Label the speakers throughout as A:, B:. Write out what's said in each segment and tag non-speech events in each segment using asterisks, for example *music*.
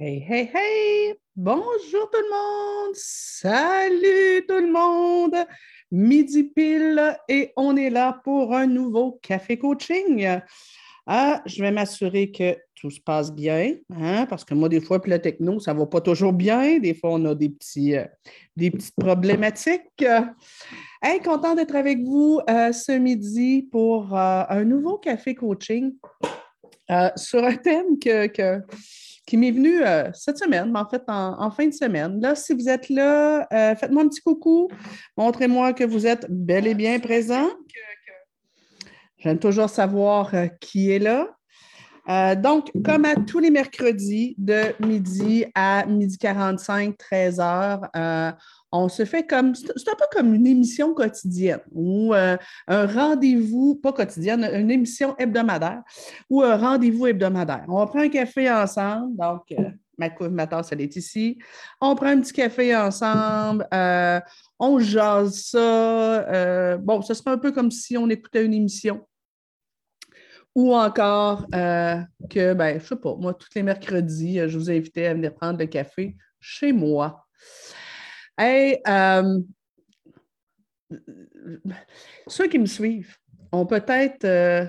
A: Hey, hey, hey! Bonjour tout le monde! Salut tout le monde! Midi pile et on est là pour un nouveau café coaching. Ah, je vais m'assurer que tout se passe bien, hein, parce que moi, des fois, puis la techno, ça ne va pas toujours bien. Des fois, on a des, petits, euh, des petites problématiques. Hey, content d'être avec vous euh, ce midi pour euh, un nouveau café coaching sur un thème que, qui m'est venu euh, cette semaine, mais en fait en, fin de semaine. Là, si vous êtes là, euh, faites-moi un petit coucou. Montrez-moi que vous êtes bel et bien présent. J'aime toujours savoir euh, qui est là. Donc, comme à tous les mercredis, de midi à midi 45, 13 heures, on se fait comme, c'est un peu comme une émission quotidienne ou euh, un rendez-vous, pas quotidienne, une émission hebdomadaire ou un rendez-vous hebdomadaire. On prend un café ensemble, donc euh, ma, ma tasse, elle est ici. On prend un petit café ensemble, euh, on jase ça. bon, ce serait un peu comme si on écoutait une émission. Ou encore que, ben, je sais pas, moi, tous les mercredis, je vous invitais à venir prendre le café chez moi. Hey, euh, ceux qui me suivent ont peut-être euh,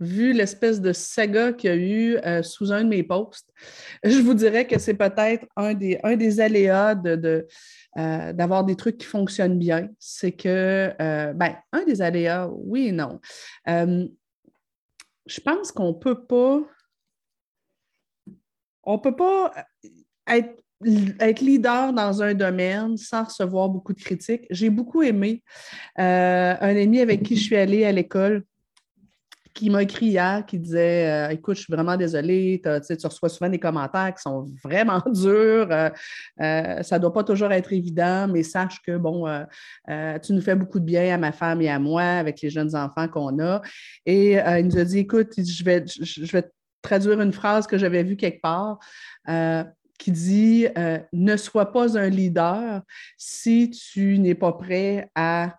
A: vu l'espèce de saga qu'il y a eu euh, sous un de mes posts. Je vous dirais que c'est peut-être un des, un des aléas de, d'avoir des trucs qui fonctionnent bien. C'est que, ben, un des aléas, oui et non. Je pense qu'on ne peut pas. On peut pas être être leader dans un domaine sans recevoir beaucoup de critiques. J'ai beaucoup aimé euh, un ami avec qui je suis allée à l'école qui m'a écrit hier, qui disait euh, Écoute, je suis vraiment désolée, tu reçois souvent des commentaires qui sont vraiment *laughs* durs. Euh, ça ne doit pas toujours être évident, mais sache que, bon, tu nous fais beaucoup de bien à ma femme et à moi avec les jeunes enfants qu'on a. Et il nous a dit Écoute, je vais, je vais traduire une phrase que j'avais vue quelque part qui dit euh, ne sois pas un leader si tu n'es pas prêt à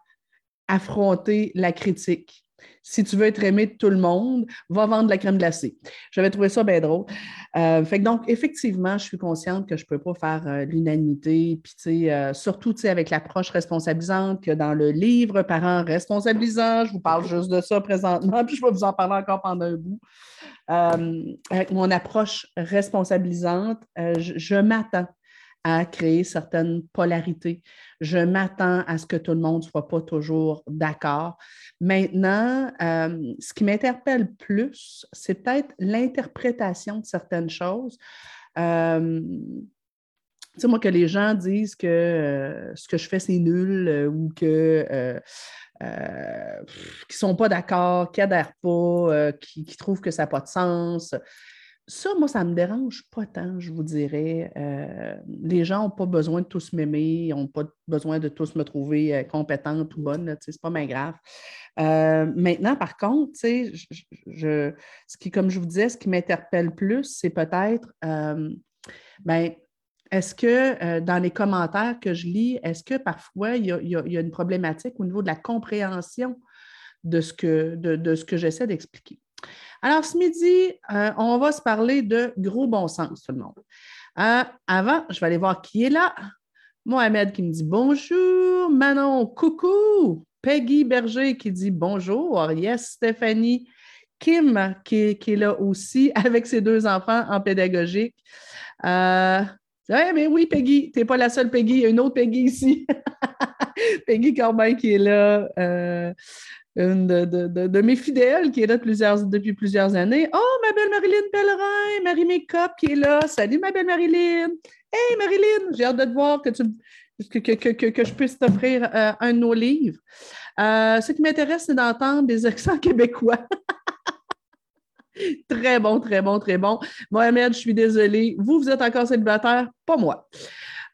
A: affronter la critique. Si tu veux être aimé de tout le monde, va vendre la crème glacée. J'avais trouvé ça bien drôle. Euh, fait donc, effectivement, je suis consciente que je ne peux pas faire euh, l'unanimité, puis surtout avec l'approche responsabilisante que dans le livre Parents responsabilisants, je vous parle juste de ça présentement, puis je vais vous en parler encore pendant un bout. Euh, avec mon approche responsabilisante, euh, je, m'attends à créer certaines polarités. Je m'attends à ce que tout le monde ne soit pas toujours d'accord. Maintenant, euh, ce qui m'interpelle plus, c'est peut-être l'interprétation de certaines choses. tu sais, moi, que les gens disent que ce que je fais, c'est nul ou que euh, qui ne sont pas d'accord, qui n'adhèrent pas, euh, qui, trouvent que ça n'a pas de sens. Ça, moi, ça ne me dérange pas tant, je vous dirais. Euh, les gens n'ont pas besoin de tous m'aimer, ils n'ont pas besoin de tous me trouver compétente ou bonne, ce n'est pas bien grave. maintenant, par contre, ce qui, comme je vous disais, ce qui m'interpelle plus, c'est peut-être, ben, est-ce que euh, dans les commentaires que je lis, est-ce que parfois il y, a, une problématique au niveau de la compréhension de ce que, de, que j'essaie d'expliquer? Alors, ce midi, euh, on va se parler de gros bon sens, tout le monde. Euh, avant, je vais aller voir qui est là. Mohamed qui me dit bonjour. Manon, coucou. Peggy Berger qui dit bonjour. Yes, Stéphanie. Kim qui, est là aussi *laughs* avec ses deux enfants en pédagogique. Oui, mais oui, Peggy, tu n'es pas la seule Peggy, il y a une autre Peggy ici. *laughs* Peggy Corbin qui est là, euh, une de, mes fidèles qui est là depuis plusieurs années. Oh, ma belle Marilyn Pellerin, Marie Makeup qui est là. Salut, ma belle Marilyn. Hey, Marilyn, j'ai hâte de te voir que, tu, que, je puisse t'offrir euh, un de nos livres. Euh, ce qui m'intéresse, c'est d'entendre des accents *laughs* québécois. *laughs* Très bon, très bon, très bon. Mohamed, je suis désolée. Vous, vous êtes encore célibataire, pas moi.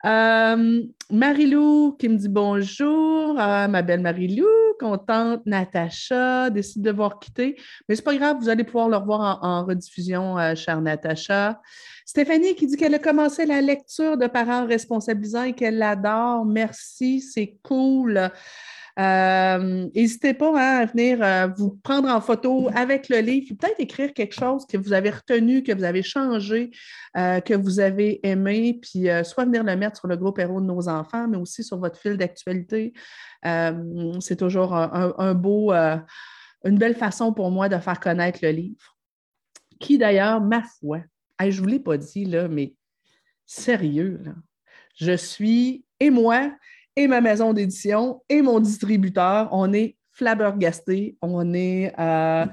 A: Euh, Marilou qui me dit bonjour, euh, ma belle Marilou, contente, Natacha décide de voir quitter, mais c'est pas grave, vous allez pouvoir le revoir en, rediffusion, euh, chère Natacha. Stéphanie qui dit qu'elle a commencé la lecture de parents responsabilisants et qu'elle l'adore. Merci, c'est cool. N'hésitez pas hein, à venir vous prendre en photo avec le livre, peut-être écrire quelque chose que vous avez retenu, que vous avez changé, que vous avez aimé, puis soit venir le mettre sur le groupe Héros de nos enfants, mais aussi sur votre fil d'actualité. C'est toujours un, beau, une belle façon pour moi de faire connaître le livre, qui d'ailleurs, ma foi, je ne vous l'ai pas dit, là, mais sérieux, je suis, et moi, et ma maison d'édition, et mon distributeur, on est flabbergastés, on est euh,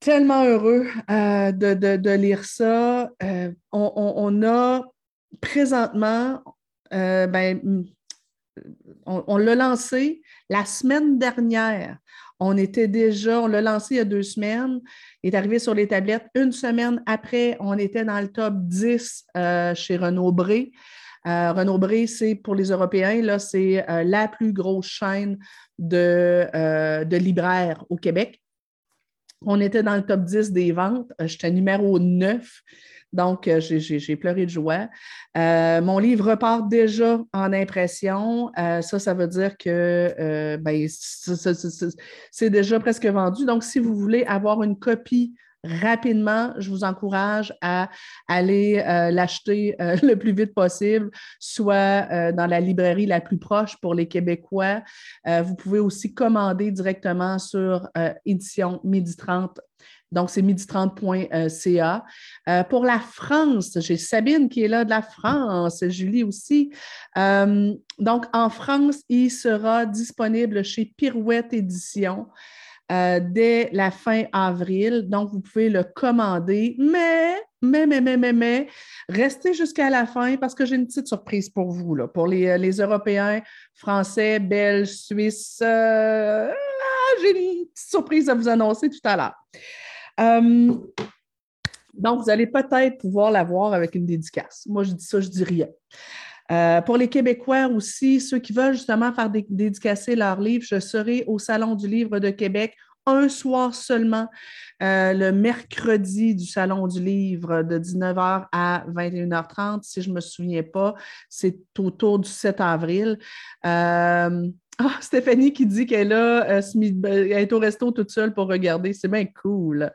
A: tellement heureux euh, de, lire ça. Euh, on, a présentement, ben, on l'a lancé la semaine dernière. On était déjà, on l'a lancé il y a deux semaines, il est arrivé sur les tablettes. Une semaine après, on était dans le top 10 euh, chez Renaud Bré. Euh, Renaud Bré, c'est pour les Européens, là, c'est euh, la plus grosse chaîne de, de libraires au Québec. On était dans le top 10 des ventes. J'étais numéro 9. Donc, euh, j'ai pleuré de joie. Euh, mon livre repart déjà en impression. Euh, ça, ça veut dire que ben, c'est déjà presque vendu. Donc, si vous voulez avoir une copie rapidement, je vous encourage à aller l'acheter *laughs* le plus vite possible, soit dans la librairie la plus proche pour les Québécois. vous pouvez aussi commander directement sur édition midi 30 donc, c'est midi30.ca. Euh, pour la France, j'ai Sabine qui est là de la France, Julie aussi. Euh, donc, en France, il sera disponible chez Pirouette Édition. Euh, dès la fin avril. Donc, vous pouvez le commander, mais, mais, mais, mais, mais, mais, restez jusqu'à la fin parce que j'ai une petite surprise pour vous, pour les, les Européens, Français, Belges, Suisses. Ah, j'ai une petite surprise à vous annoncer tout à l'heure. Euh, donc, vous allez peut-être pouvoir l'avoir avec une dédicace. Moi, je dis ça, je dis rien. Euh, pour les Québécois aussi, ceux qui veulent justement faire dédicacer leur livre, je serai au Salon du Livre de Québec un soir seulement, euh, le mercredi du Salon du Livre de 19h à 21h30, si je ne me souviens pas, c'est autour du 7 avril. *laughs* Ah, Stéphanie qui dit qu'elle euh, est au resto toute seule pour regarder. C'est bien cool.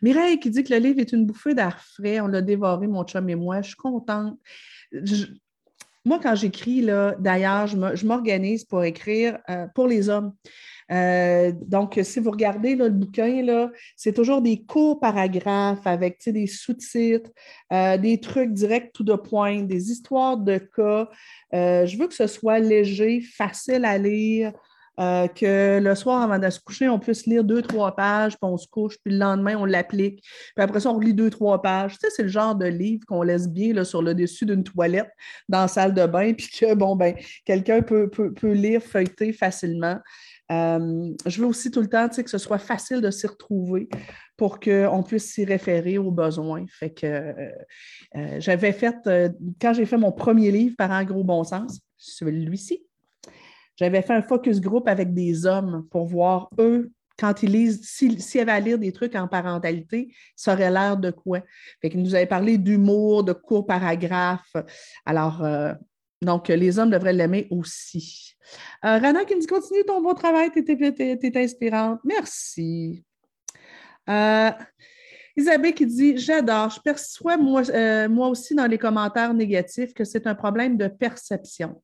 A: Mireille qui dit que le livre est une bouffée d'air frais. On l'a dévoré, mon chum et moi. Je suis contente. Moi, quand j'écris, d'ailleurs, je m'organise pour écrire euh, pour les hommes. Euh, donc, si vous regardez le bouquin, c'est toujours des courts paragraphes avec des sous-titres, euh, des trucs directs tout de point, des histoires de cas. Je veux que ce soit léger, facile à lire. Que le soir, avant de se coucher, on puisse lire deux, trois pages, puis on se couche, puis le lendemain, on l'applique. Puis après ça, on lit deux, trois pages. Tu sais, c'est le genre de livre qu'on laisse bien là, sur le dessus d'une toilette dans la salle de bain, *laughs* puis que, bon, ben, quelqu'un peut, peut, lire, feuilleter facilement. Euh, je veux aussi tout le temps que ce soit facile de s'y retrouver pour qu'on puisse s'y référer aux besoins. Fait que euh, euh, j'avais fait, quand j'ai fait mon premier livre par un gros bon sens, celui-ci, j'avais fait un focus group avec des hommes pour voir eux quand ils lisent, s'ils avaient à lire des trucs en parentalité, ça aurait l'air de quoi? Fait nous avaient parlé d'humour, de courts paragraphes. Alors, donc, les hommes devraient l'aimer aussi. Euh, Rana qui me dit continue ton beau travail, tu es, inspirante. Merci. Euh, Isabelle qui dit J'adore, je perçois moi, euh, moi, aussi dans les commentaires négatifs que c'est un problème de perception.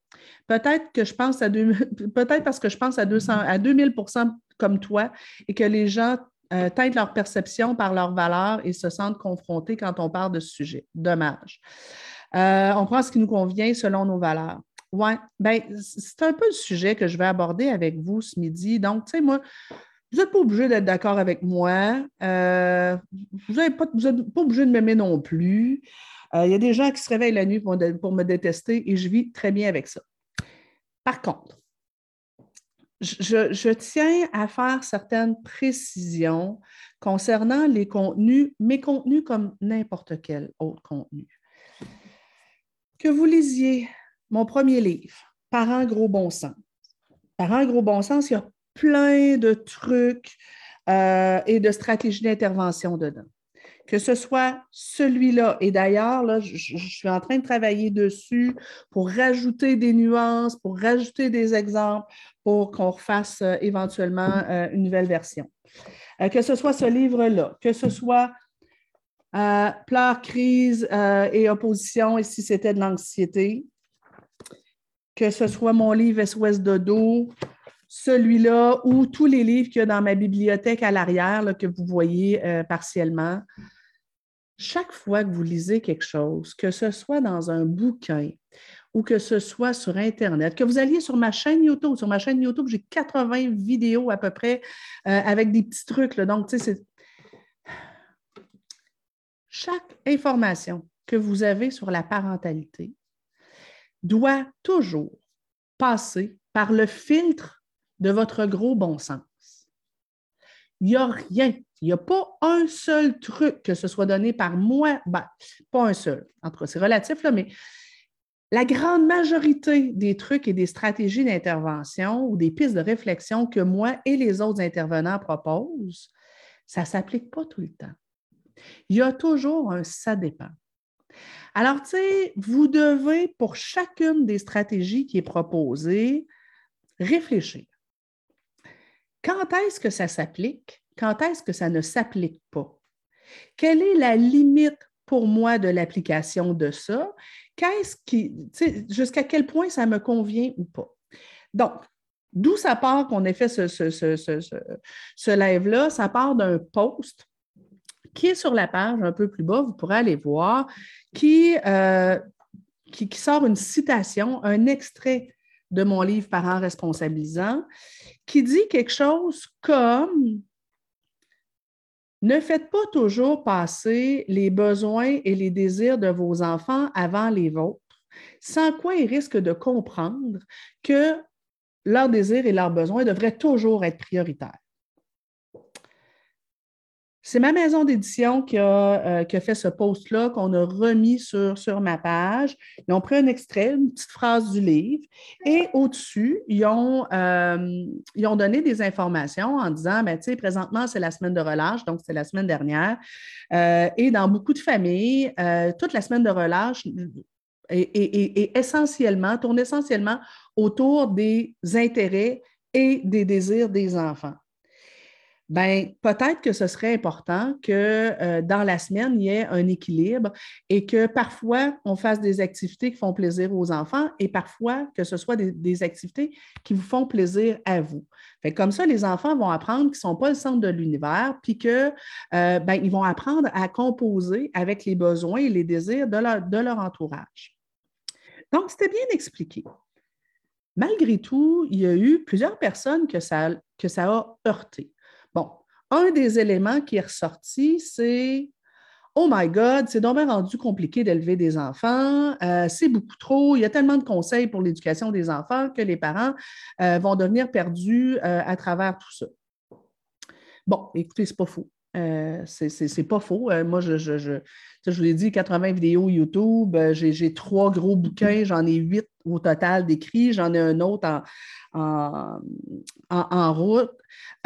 A: Peut-être que je pense à *laughs* peut-être parce que je pense à 200 à 2000% comme toi et que les gens euh, teintent leur perception par leurs valeurs et se sentent confrontés quand on parle de ce sujet. Dommage. Euh, on prend ce qui nous convient selon nos valeurs. Oui, ben, c'est un peu le sujet que je vais aborder avec vous ce midi. Donc, tu sais, moi, vous n'êtes pas obligé d'être d'accord avec moi. Euh, vous n'êtes pas, obligé de m'aimer non plus. Euh, il y a des gens qui se réveillent la nuit pour, pour, me détester et je vis très bien avec ça. Par contre, je, je tiens à faire certaines précisions concernant les contenus, mes contenus comme n'importe quel autre contenu que vous lisiez mon premier livre, Parents gros bon sens. Parents gros bon sens, il y a plein de trucs euh, et de stratégies d'intervention dedans. que ce soit celui-là. Et d'ailleurs, là, je, suis en train de travailler dessus pour rajouter des nuances, pour rajouter des exemples, pour qu'on refasse euh, éventuellement euh, une nouvelle version. Que ce soit ce livre-là, que ce soit Pleurs, crise et opposition, et si c'était de l'anxiété, que ce soit mon livre SOS Dodo, celui-là ou tous les livres qu'il y a dans ma bibliothèque à l'arrière que vous voyez partiellement chaque fois que vous lisez quelque chose, que ce soit dans un bouquin ou que ce soit sur Internet, que vous alliez sur ma chaîne YouTube, sur ma chaîne YouTube, j'ai 80 vidéos à peu près euh, avec des petits trucs. Donc, tu sais. Chaque information que vous avez sur la parentalité doit toujours passer par le filtre de votre gros bon sens. Il n'y a rien il n'y a pas un seul truc que ce soit donné par moi, ben, pas un seul, en tout c'est relatif, là, mais la grande majorité des trucs et des stratégies d'intervention ou des pistes de réflexion que moi et les autres intervenants proposent, ça ne s'applique pas tout le temps. Il y a toujours un ça dépend. Alors, tu sais, vous devez, pour chacune des stratégies qui est proposée, réfléchir. Quand est-ce que ça s'applique? quand est-ce que ça ne s'applique pas? Quelle est la limite pour moi de l'application de ça? Jusqu'à quel point ça me convient ou pas? Donc, d'où ça part qu'on ait fait ce, ce, live-là? Ça part d'un post qui est sur la page un peu plus bas, vous pourrez aller voir, qui, euh, qui sort une citation, un extrait de mon livre Parents responsabilisants, qui dit quelque chose comme ne faites pas toujours passer les besoins et les désirs de vos enfants avant les vôtres, sans quoi ils risquent de comprendre que leurs désirs et leurs besoins devraient toujours être prioritaires. C'est ma maison d'édition qui, a, euh, fait ce post-là, qu'on a remis sur, ma page. Ils ont pris un extrait, une petite phrase du livre, et au-dessus, ils, ont, euh, donné des informations en disant, ben, tu sais, présentement, c'est la semaine de relâche, donc c'est la semaine dernière. Euh, et dans beaucoup de familles, toute la semaine de relâche est, essentiellement, tourne essentiellement autour des intérêts et des désirs des enfants ben peut-être que ce serait important que euh, dans la semaine, il y ait un équilibre et que parfois, on fasse des activités qui font plaisir aux enfants et parfois que ce soit des, activités qui vous font plaisir à vous. Comme ça, les enfants vont apprendre qu'ils ne sont pas le centre de l'univers, puis qu'ils euh, ben, vont apprendre à composer avec les besoins et les désirs de leur, de leur entourage. Donc, c'était bien expliqué. Malgré tout, il y a eu plusieurs personnes que ça, que ça a heurté. Bon, un des éléments qui est ressorti, c'est Oh my God, c'est donc rendu compliqué d'élever des enfants, euh, c'est beaucoup trop, il y a tellement de conseils pour l'éducation des enfants que les parents euh, vont devenir perdus euh, à travers tout ça. Bon, écoutez, c'est pas faux. C'est pas faux. moi, je, je, je, je, vous l'ai dit, 80 vidéos YouTube, j'ai trois gros bouquins, j'en ai huit au total d'écrits, j'en ai un autre en, en, route,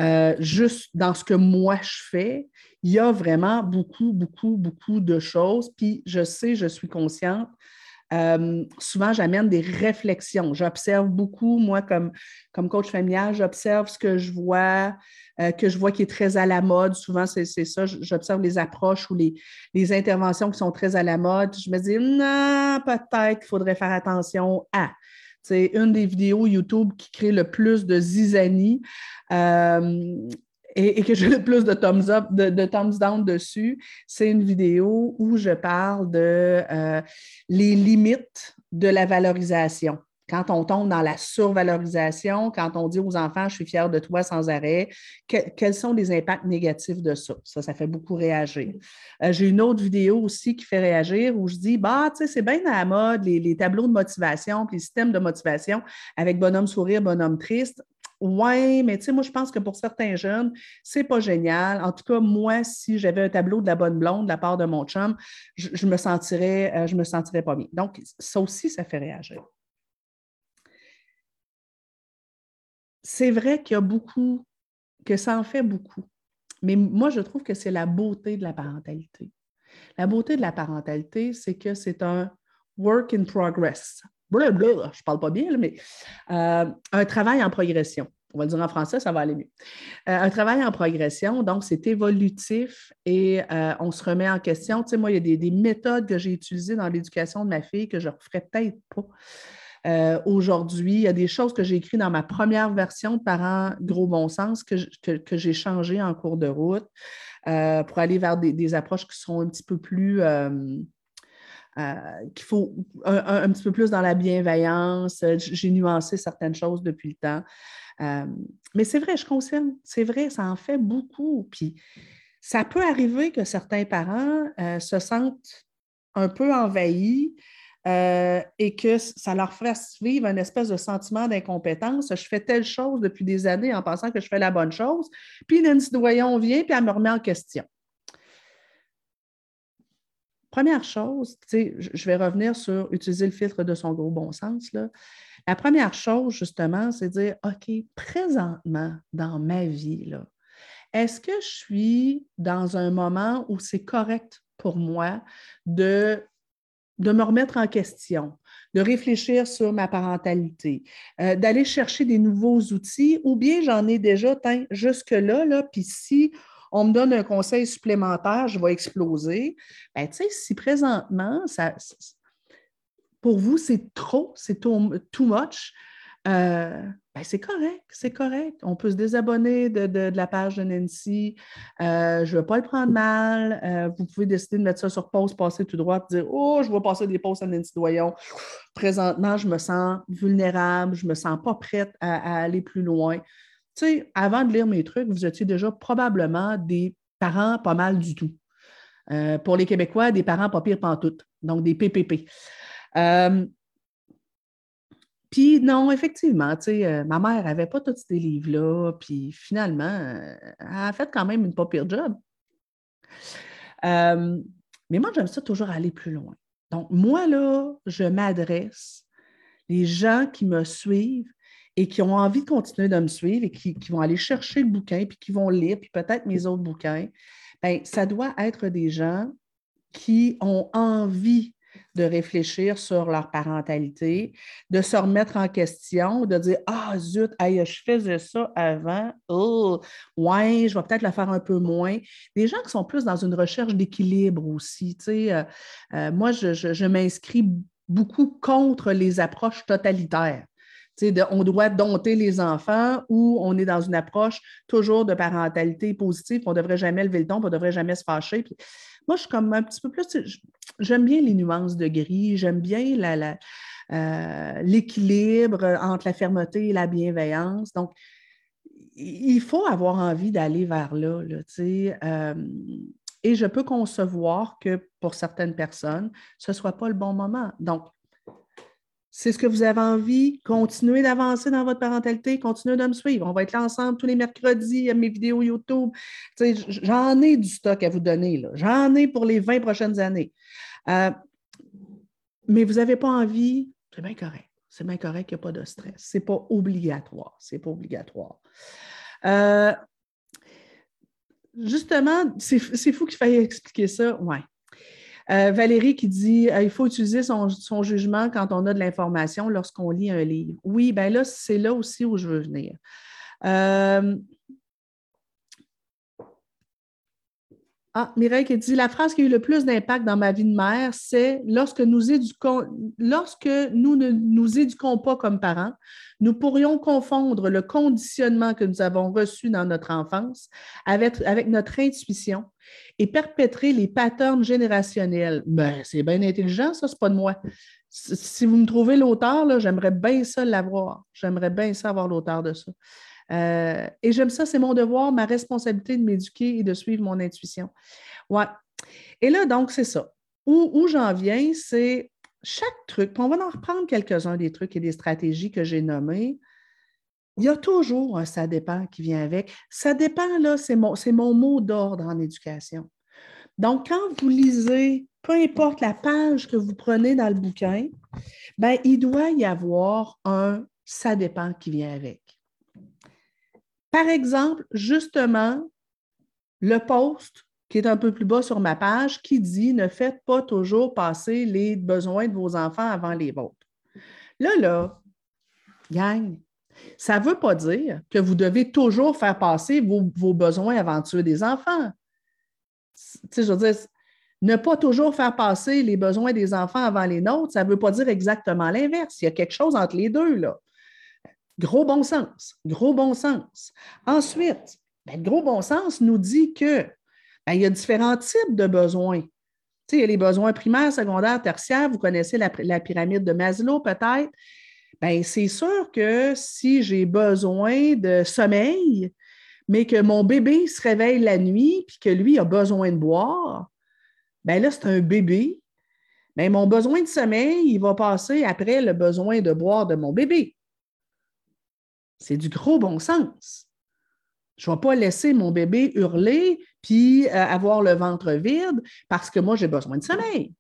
A: euh, juste dans ce que moi je fais, il y a vraiment beaucoup, beaucoup, beaucoup de choses. Puis je sais, je suis consciente. Euh, souvent, j'amène des réflexions. J'observe beaucoup, moi, comme, coach familial, j'observe ce que je vois, euh, que je vois qui est très à la mode. Souvent, c'est ça. J'observe les approches ou les, les, interventions qui sont très à la mode. Je me dis, non, peut-être qu'il faudrait faire attention à. C'est une des vidéos YouTube qui crée le plus de zizanie euh, et, que j'ai le plus de thumbs up, de, thumbs down dessus. C'est une vidéo où je parle de euh, les limites de la valorisation quand on tombe dans la survalorisation, quand on dit aux enfants, je suis fier de toi sans arrêt, quels sont les impacts négatifs de ça? Ça, ça fait beaucoup réagir. Euh, j'ai une autre vidéo aussi qui fait réagir où je dis, bah, tu sais, c'est bien à la mode, les, tableaux de motivation, puis les systèmes de motivation avec bonhomme sourire, bonhomme triste. Oui, mais tu sais, moi, je pense que pour certains jeunes, c'est pas génial. En tout cas, moi, si j'avais un tableau de la bonne blonde de la part de mon chum, je, me sentirais, euh, je me sentirais pas bien. Donc, ça aussi, ça fait réagir. c'est vrai qu'il y a beaucoup, que ça en fait beaucoup. mais moi, je trouve que c'est la beauté de la parentalité. La beauté de la parentalité, c'est que c'est un work in progress. Blablabla, je parle pas bien, mais euh, un travail en progression. On va le dire en français, ça va aller mieux. Euh, un travail en progression, donc c'est évolutif et euh, on se remet en question. Tu sais, moi, il y a des, méthodes que j'ai utilisées dans l'éducation de ma fille que je ne referais peut-être pas. Aujourd'hui, il y a des choses que j'ai écrites dans ma première version de Parents Gros Bon Sens que, que, j'ai changées en cours de route pour aller vers des, approches qui sont un petit peu plus euh, qu'il faut un, petit peu plus dans la bienveillance. Euh, j'ai nuancé certaines choses depuis le temps. Euh, mais c'est vrai, je confirme, c'est vrai, ça en fait beaucoup. Puis ça peut arriver que certains parents se sentent un peu envahis et que ça leur fasse vivre un espèce de sentiment d'incompétence. Je fais telle chose depuis des années en pensant que je fais la bonne chose. Puis Nancy Doyon vient, puis elle me remet en question. Première chose, je vais revenir sur utiliser le filtre de son gros bon sens. Là. La première chose, justement, c'est dire, OK, présentement, dans ma vie, est-ce que je suis dans un moment où c'est correct pour moi de, de me remettre en question, de réfléchir sur ma parentalité, euh, d'aller chercher des nouveaux outils, ou bien j'en ai déjà jusque-là, là, puis si on me donne un conseil supplémentaire, je vais exploser. Ben, tu sais, si présentement, pour vous, c'est trop, c'est too, much, euh, ben, c'est correct, c'est correct. On peut se désabonner de, la page de Nancy. Euh, je ne veux pas le prendre mal. Euh, vous pouvez décider de mettre ça sur pause, passer tout droit dire Oh, je vais passer des pauses à Nancy Doyon. Présentement, je me sens vulnérable, je ne me sens pas prête à aller plus loin avant de lire mes trucs, vous étiez déjà probablement des parents pas mal du tout. Euh, pour les Québécois, des parents pas pire pantoute, donc des PPP. Euh, puis non, effectivement, tu sais, euh, ma mère n'avait pas tous ces livres-là, puis finalement, elle a fait quand même une pas pire job. mais moi, j'aime ça toujours aller plus loin. Donc, moi, là, je m'adresse, les gens qui me suivent, et qui ont envie de continuer de me suivre et qui, vont aller chercher le bouquin, puis qui vont lire, puis peut-être mes autres bouquins, bien, ça doit être des gens qui ont envie de réfléchir sur leur parentalité, de se remettre en question, de dire Ah, zut, je faisais ça avant, oh, ouais, je vais peut-être le faire un peu moins. Des gens qui sont plus dans une recherche d'équilibre aussi. Euh, euh, moi, je m'inscris beaucoup contre les approches totalitaires on doit dompter les enfants ou on est dans une approche toujours de parentalité positive, on ne devrait jamais lever le ton, on ne devrait jamais se fâcher. moi, je suis comme un petit peu plus, j'aime bien les nuances de gris, j'aime bien euh, l'équilibre entre la fermeté et la bienveillance. Donc, il faut avoir envie d'aller vers là, euh, et je peux concevoir que pour certaines personnes, ce ne soit pas le bon moment. Donc, c'est ce que vous avez envie, continuez d'avancer dans votre parentalité, continuez de me suivre. On va être là ensemble tous les mercredis à mes vidéos YouTube. J'en ai du stock à vous donner. J'en ai pour les 20 prochaines années. Euh, mais vous n'avez pas envie, c'est bien correct. C'est bien correct, il n'y a pas de stress. Ce n'est pas obligatoire. Ce n'est pas obligatoire. Euh, justement, c'est fou qu'il faille expliquer ça. Oui. Euh, Valérie qui dit euh, il faut utiliser son, jugement quand on a de l'information lorsqu'on lit un livre. Oui, bien là, c'est là aussi où je veux venir. Euh, ah, Mireille qui dit La phrase qui a eu le plus d'impact dans ma vie de mère, c'est lorsque nous lorsque nous ne nous éduquons pas comme parents, nous pourrions confondre le conditionnement que nous avons reçu dans notre enfance avec, avec notre intuition et perpétrer les patterns générationnels. Ben, c'est bien intelligent, ça, c'est pas de moi. Si vous me trouvez l'auteur, j'aimerais bien ça l'avoir. J'aimerais bien ça avoir l'auteur de ça. Euh, et j'aime ça, c'est mon devoir, ma responsabilité de m'éduquer et de suivre mon intuition. Ouais. Et là, donc, c'est ça. Où, j'en viens, c'est chaque truc, on va en reprendre quelques-uns des trucs et des stratégies que j'ai nommés. Il y a toujours un ça dépend qui vient avec. Ça dépend, là, c'est mon, mon mot d'ordre en éducation. Donc, quand vous lisez, peu importe la page que vous prenez dans le bouquin, ben, il doit y avoir un ça dépend qui vient avec. Par exemple, justement, le post qui est un peu plus bas sur ma page qui dit ne faites pas toujours passer les besoins de vos enfants avant les vôtres. Là, là, gang, ça ne veut pas dire que vous devez toujours faire passer vos, besoins avant tuer des enfants. Tu sais, je veux dire, ne pas toujours faire passer les besoins des enfants avant les nôtres, ça ne veut pas dire exactement l'inverse. Il y a quelque chose entre les deux, là. Gros bon sens, gros bon sens. Ensuite, ben, gros bon sens nous dit que ben, il y a différents types de besoins. Tu il y a les besoins primaires, secondaires, tertiaires. Vous connaissez la, pyramide de Maslow, peut-être. Ben, c'est sûr que si j'ai besoin de sommeil, mais que mon bébé se réveille la nuit puis que lui a besoin de boire, bien là, c'est un bébé. Mais mon besoin de sommeil, il va passer après le besoin de boire de mon bébé. C'est du gros bon sens. Je ne vais pas laisser mon bébé hurler puis euh, avoir le ventre vide parce que moi, j'ai besoin de sommeil.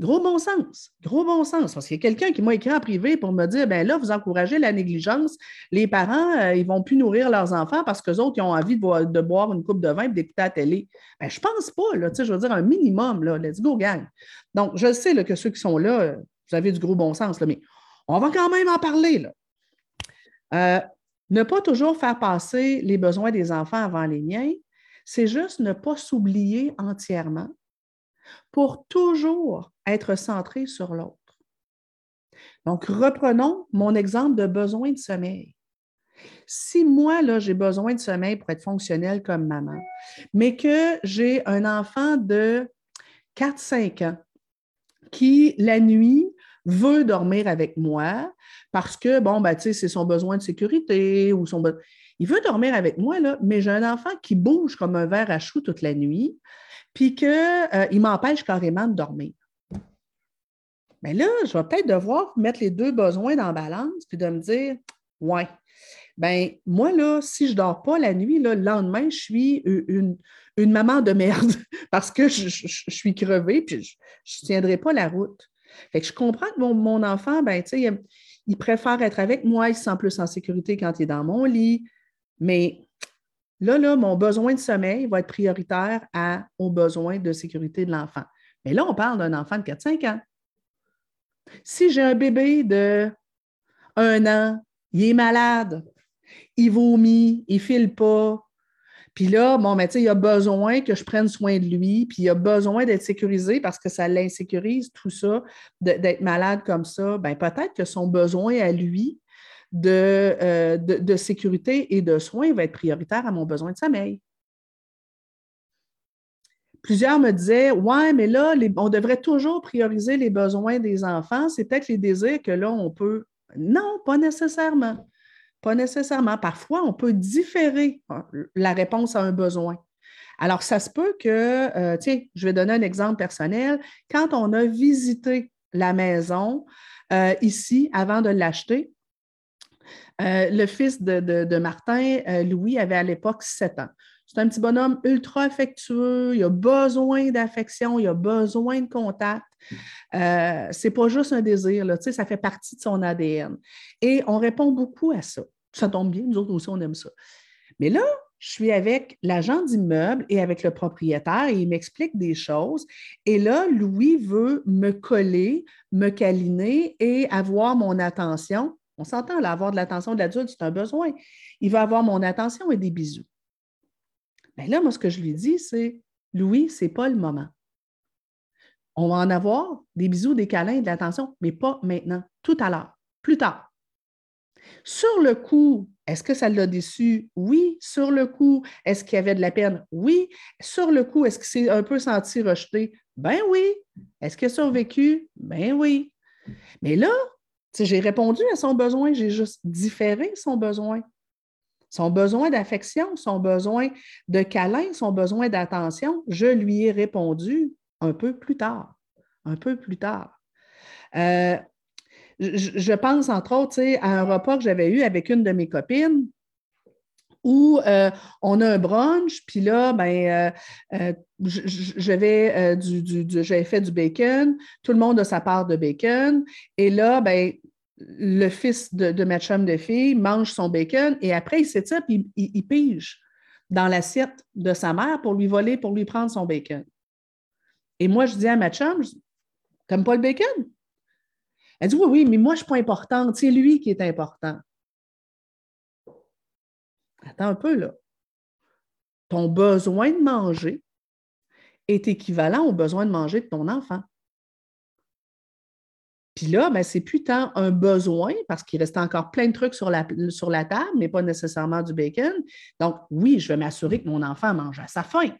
A: Gros bon sens, gros bon sens. Parce qu'il y a quelqu'un qui m'a écrit en privé pour me dire ben là, vous encouragez la négligence. Les parents, euh, ils ne vont plus nourrir leurs enfants parce qu'eux autres, ils ont envie de boire, une coupe de vin et d'écouter la télé. Ben, je ne pense pas, là, je veux dire un minimum. Là, let's go, gang. Donc, je sais que ceux qui sont là, euh, vous avez du gros bon sens, mais on va quand même en parler. Là. Euh, ne pas toujours faire passer les besoins des enfants avant les miens, c'est juste ne pas s'oublier entièrement pour toujours être centré sur l'autre. Donc, reprenons mon exemple de besoin de sommeil. Si moi, là, j'ai besoin de sommeil pour être fonctionnel comme maman, mais que j'ai un enfant de 4-5 ans qui, la nuit, veut dormir avec moi parce que, bon, ben, tu sais, c'est son besoin de sécurité ou son Il veut dormir avec moi, là, mais j'ai un enfant qui bouge comme un verre à chou toute la nuit puis qu'il euh, m'empêche carrément de dormir. Mais là, je vais peut-être devoir mettre les deux besoins dans la balance puis de me dire, ouais, ben moi, là, si je ne dors pas la nuit, là, le lendemain, je suis une, maman de merde *laughs* parce que je, suis crevée puis je ne tiendrai pas la route. Fait que je comprends que mon, enfant, ben, il, il préfère être avec moi, il se sent plus en sécurité quand il est dans mon lit, mais Là, là, mon besoin de sommeil va être prioritaire à, aux besoins de sécurité de l'enfant. Mais là, on parle d'un enfant de 4-5 ans. Si j'ai un bébé de un an, il est malade, il vomit, il ne file pas, puis là, bon, mais tu sais, il a besoin que je prenne soin de lui, puis il a besoin d'être sécurisé parce que ça l'insécurise, tout ça, d'être malade comme ça. Bien, peut-être que son besoin à lui, euh, de, de, sécurité et de soins va être prioritaire à mon besoin de sommeil. Plusieurs me disaient Ouais, mais là, on devrait toujours prioriser les besoins des enfants. C'est peut-être les désirs que là, on peut. Non, pas nécessairement. Pas nécessairement. Parfois, on peut différer hein, la réponse à un besoin. Alors, ça se peut que, euh, tiens, je vais donner un exemple personnel. Quand on a visité la maison euh, ici avant de l'acheter, euh, le fils de, Martin, euh, Louis, avait à l'époque 7 ans. C'est un petit bonhomme ultra affectueux, il a besoin d'affection, il a besoin de contact. C'est pas juste un désir, ça fait partie de son ADN. Et on répond beaucoup à ça. Ça tombe bien, nous autres aussi, on aime ça. Mais là, je suis avec l'agent d'immeuble et avec le propriétaire et il m'explique des choses. Et là, Louis veut me coller, me câliner et avoir mon attention. On s'entend, avoir de l'attention de l'adulte, c'est un besoin. Il va avoir mon attention et des bisous. Mais là, moi, ce que je lui dis, c'est Louis, ce n'est pas le moment. On va en avoir des bisous, des câlins, de l'attention, mais pas maintenant, tout à l'heure, plus tard. Sur le coup, est-ce que ça l'a déçu? Oui. Sur le coup, est-ce qu'il y avait de la peine? Oui. Sur le coup, est-ce qu'il s'est un peu senti rejeté? Ben oui. Est-ce qu'il a survécu? Ben oui. Mais là, j'ai répondu à son besoin, j'ai juste différé son besoin. Son besoin d'affection, son besoin de câlin, son besoin d'attention, je lui ai répondu un peu plus tard. Un peu plus tard. Euh, je, pense, entre autres, à un repas que j'avais eu avec une de mes copines où euh, on a un brunch, puis là, ben, euh, j'avais du, fait du bacon, tout le monde a sa part de bacon, et là, ben, le fils de, de ma chum de fille mange son bacon et après, il s'étire et il, pige dans l'assiette de sa mère pour lui voler, pour lui prendre son bacon. Et moi, je dis à ma chum, T'aimes pas le bacon? Elle dit Oui, oui, mais moi, je ne suis pas importante. C'est lui qui est important. Attends un peu, là. Ton besoin de manger est équivalent au besoin de manger de ton enfant. Puis là, ben, c'est plus tant un besoin parce qu'il reste encore plein de trucs sur la, sur la table, mais pas nécessairement du bacon. Donc, oui, je vais m'assurer que mon enfant mange à sa faim.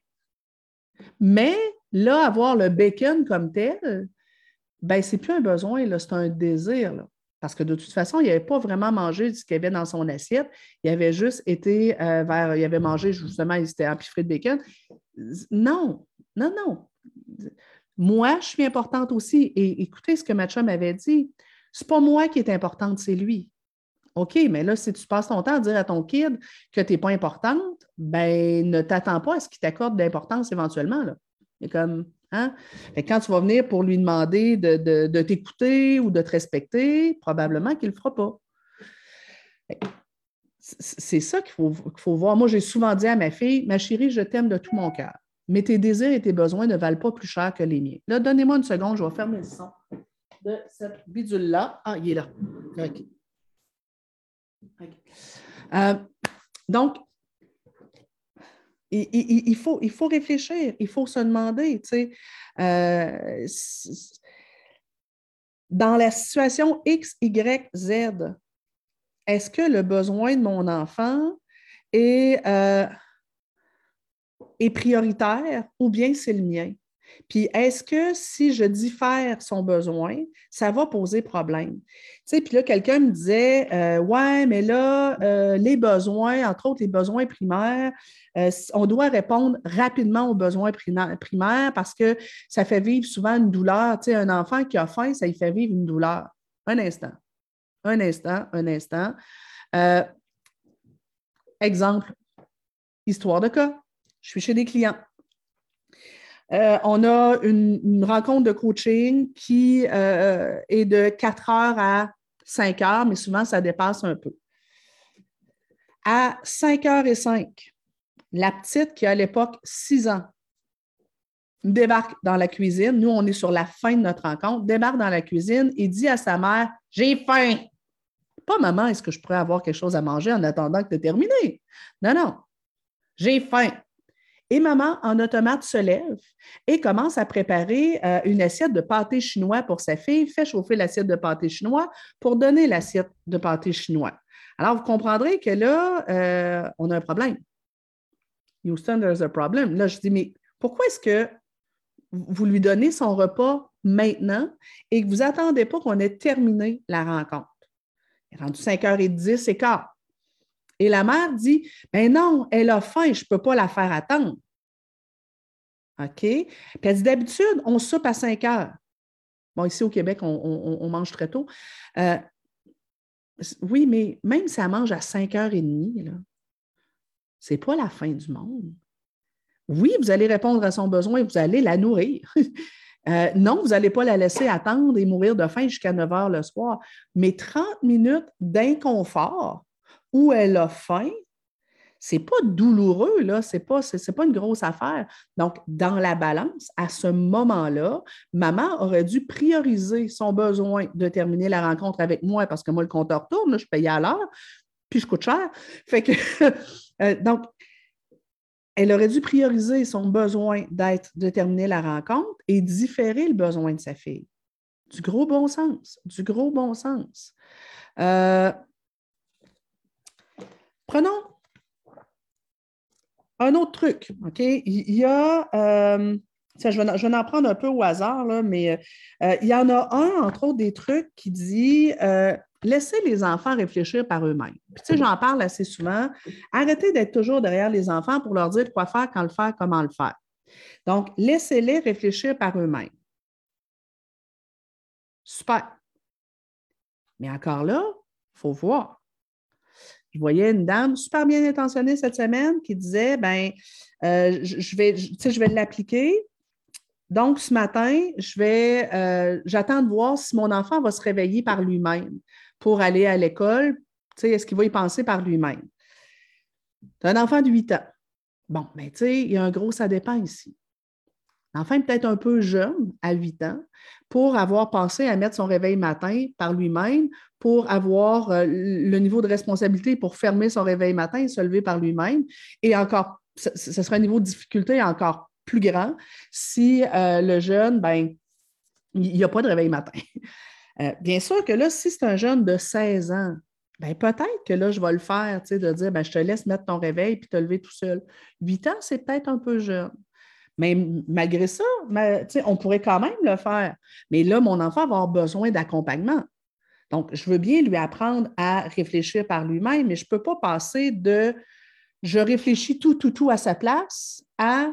A: Mais là, avoir le bacon comme tel, ben, c'est plus un besoin, c'est un désir. Parce que de toute façon, il n'avait pas vraiment mangé ce qu'il y avait dans son assiette. Il avait juste été euh, vers. Il avait mangé, justement, il s'était empiffré de bacon. Non, non, non. Moi, je suis importante aussi. Et écoutez ce que ma m'avait dit. C'est pas moi qui est importante, c'est lui. OK, mais là, si tu passes ton temps à dire à ton kid que tu n'es pas importante, ben ne t'attends pas à ce qu'il t'accorde d'importance éventuellement. Là. Et comme, hein? quand tu vas venir pour lui demander de, t'écouter ou de te respecter, probablement qu'il ne le fera pas. C'est ça qu'il faut, faut, voir. Moi, j'ai souvent dit à ma fille, ma chérie, je t'aime de tout mon cœur, mais tes désirs et tes besoins ne valent pas plus cher que les miens. Là, donnez-moi une seconde, je vais fermer le son de cette bidule-là. Ah, il est là. OK. Euh, donc, il, faut, il faut réfléchir, il faut se demander, tu sais, euh, dans la situation X, Y, Z, est-ce que le besoin de mon enfant est, euh, est prioritaire ou bien c'est le mien? Puis est-ce que si je diffère son besoin, ça va poser problème? Tu sais, puis là, quelqu'un me disait euh, Ouais, mais là, euh, les besoins, entre autres les besoins primaires, euh, on doit répondre rapidement aux besoins primaires parce que ça fait vivre souvent une douleur. Tu sais, un enfant qui a faim, ça lui fait vivre une douleur. Un instant. Un instant, un instant. exemple, histoire de cas. Je suis chez des clients. Euh, on a une, rencontre de coaching qui euh, est de 4 heures à 5 heures, mais souvent ça dépasse un peu. À 5 heures et 5, la petite qui a à l'époque 6 ans débarque dans la cuisine. Nous, on est sur la fin de notre rencontre, débarque dans la cuisine et dit à sa mère J'ai faim. Pas maman, est-ce que je pourrais avoir quelque chose à manger en attendant que tu terminé? Non, non. J'ai faim. Et maman, en automate, se lève et commence à préparer euh, une assiette de pâté chinois pour sa fille, fait chauffer l'assiette de pâté chinois pour donner l'assiette de pâté chinois. Alors, vous comprendrez que là, euh, on a un problème. Houston, there's a problem. Là, je dis, mais pourquoi est-ce que vous lui donnez son repas maintenant et que vous n'attendez pas qu'on ait terminé la rencontre? Il est rendu 5h10 et quart. Et la mère dit Ben non, elle a faim, je ne peux pas la faire attendre. OK? Puis elle dit D'habitude, on soupe à 5 heures. Bon, ici au Québec, on, mange très tôt. Euh, oui, mais même si elle mange à 5h30, ce n'est pas la fin du monde. Oui, vous allez répondre à son besoin, vous allez la nourrir. *laughs* Euh, non, vous n'allez pas la laisser attendre et mourir de faim jusqu'à 9 heures le soir. Mais 30 minutes d'inconfort où elle a faim, c'est pas douloureux, là, c'est pas, c'est, pas une grosse affaire. Donc, dans la balance, à ce moment-là, maman aurait dû prioriser son besoin de terminer la rencontre avec moi parce que moi, le compteur tourne, je paye à l'heure, puis je coûte cher. *laughs* Fait que, euh, donc, elle aurait dû prioriser son besoin d'être, de terminer la rencontre et différer le besoin de sa fille. Du gros bon sens, du gros bon sens. Euh, Prenons un autre truc, OK? Il y a, euh, je, vais, en prendre un peu au hasard, là, mais euh, il y en a un, entre autres, des trucs qui dit euh, laissez les enfants réfléchir par eux-mêmes. Puis, tu sais, j'en parle assez souvent. Arrêtez d'être toujours derrière les enfants pour leur dire quoi faire, quand le faire, comment le faire. Donc, laissez-les réfléchir par eux-mêmes. Super. Mais encore là, il faut voir je voyais une dame super bien intentionnée cette semaine qui disait ben euh, je, vais, je vais l'appliquer. Donc, ce matin, je vais euh, j'attends de voir si mon enfant va se réveiller par lui-même pour aller à l'école. Est-ce qu'il va y penser par lui-même? Un enfant de 8 ans. Bon, mais tu sais, il y a un gros ça dépend ici. Est peut-être un peu jeune, à 8 ans, pour avoir pensé à mettre son réveil matin par lui-même, pour avoir euh, le niveau de responsabilité pour fermer son réveil matin et se lever par lui-même. Et encore, ce, sera un niveau de difficulté encore plus grand si euh, le jeune, ben, il n'y a pas de réveil matin. *laughs* Euh, bien sûr que là, si c'est un jeune de 16 ans, ben peut-être que là, je vais le faire, tu sais, de dire, ben, je te laisse mettre ton réveil puis te lever tout seul. 8 ans, c'est peut-être un peu jeune. Mais malgré ça, on pourrait quand même le faire. Mais là, mon enfant va avoir besoin d'accompagnement. Donc, je veux bien lui apprendre à réfléchir par lui-même, mais je ne peux pas passer de je réfléchis tout, tout, tout à sa place à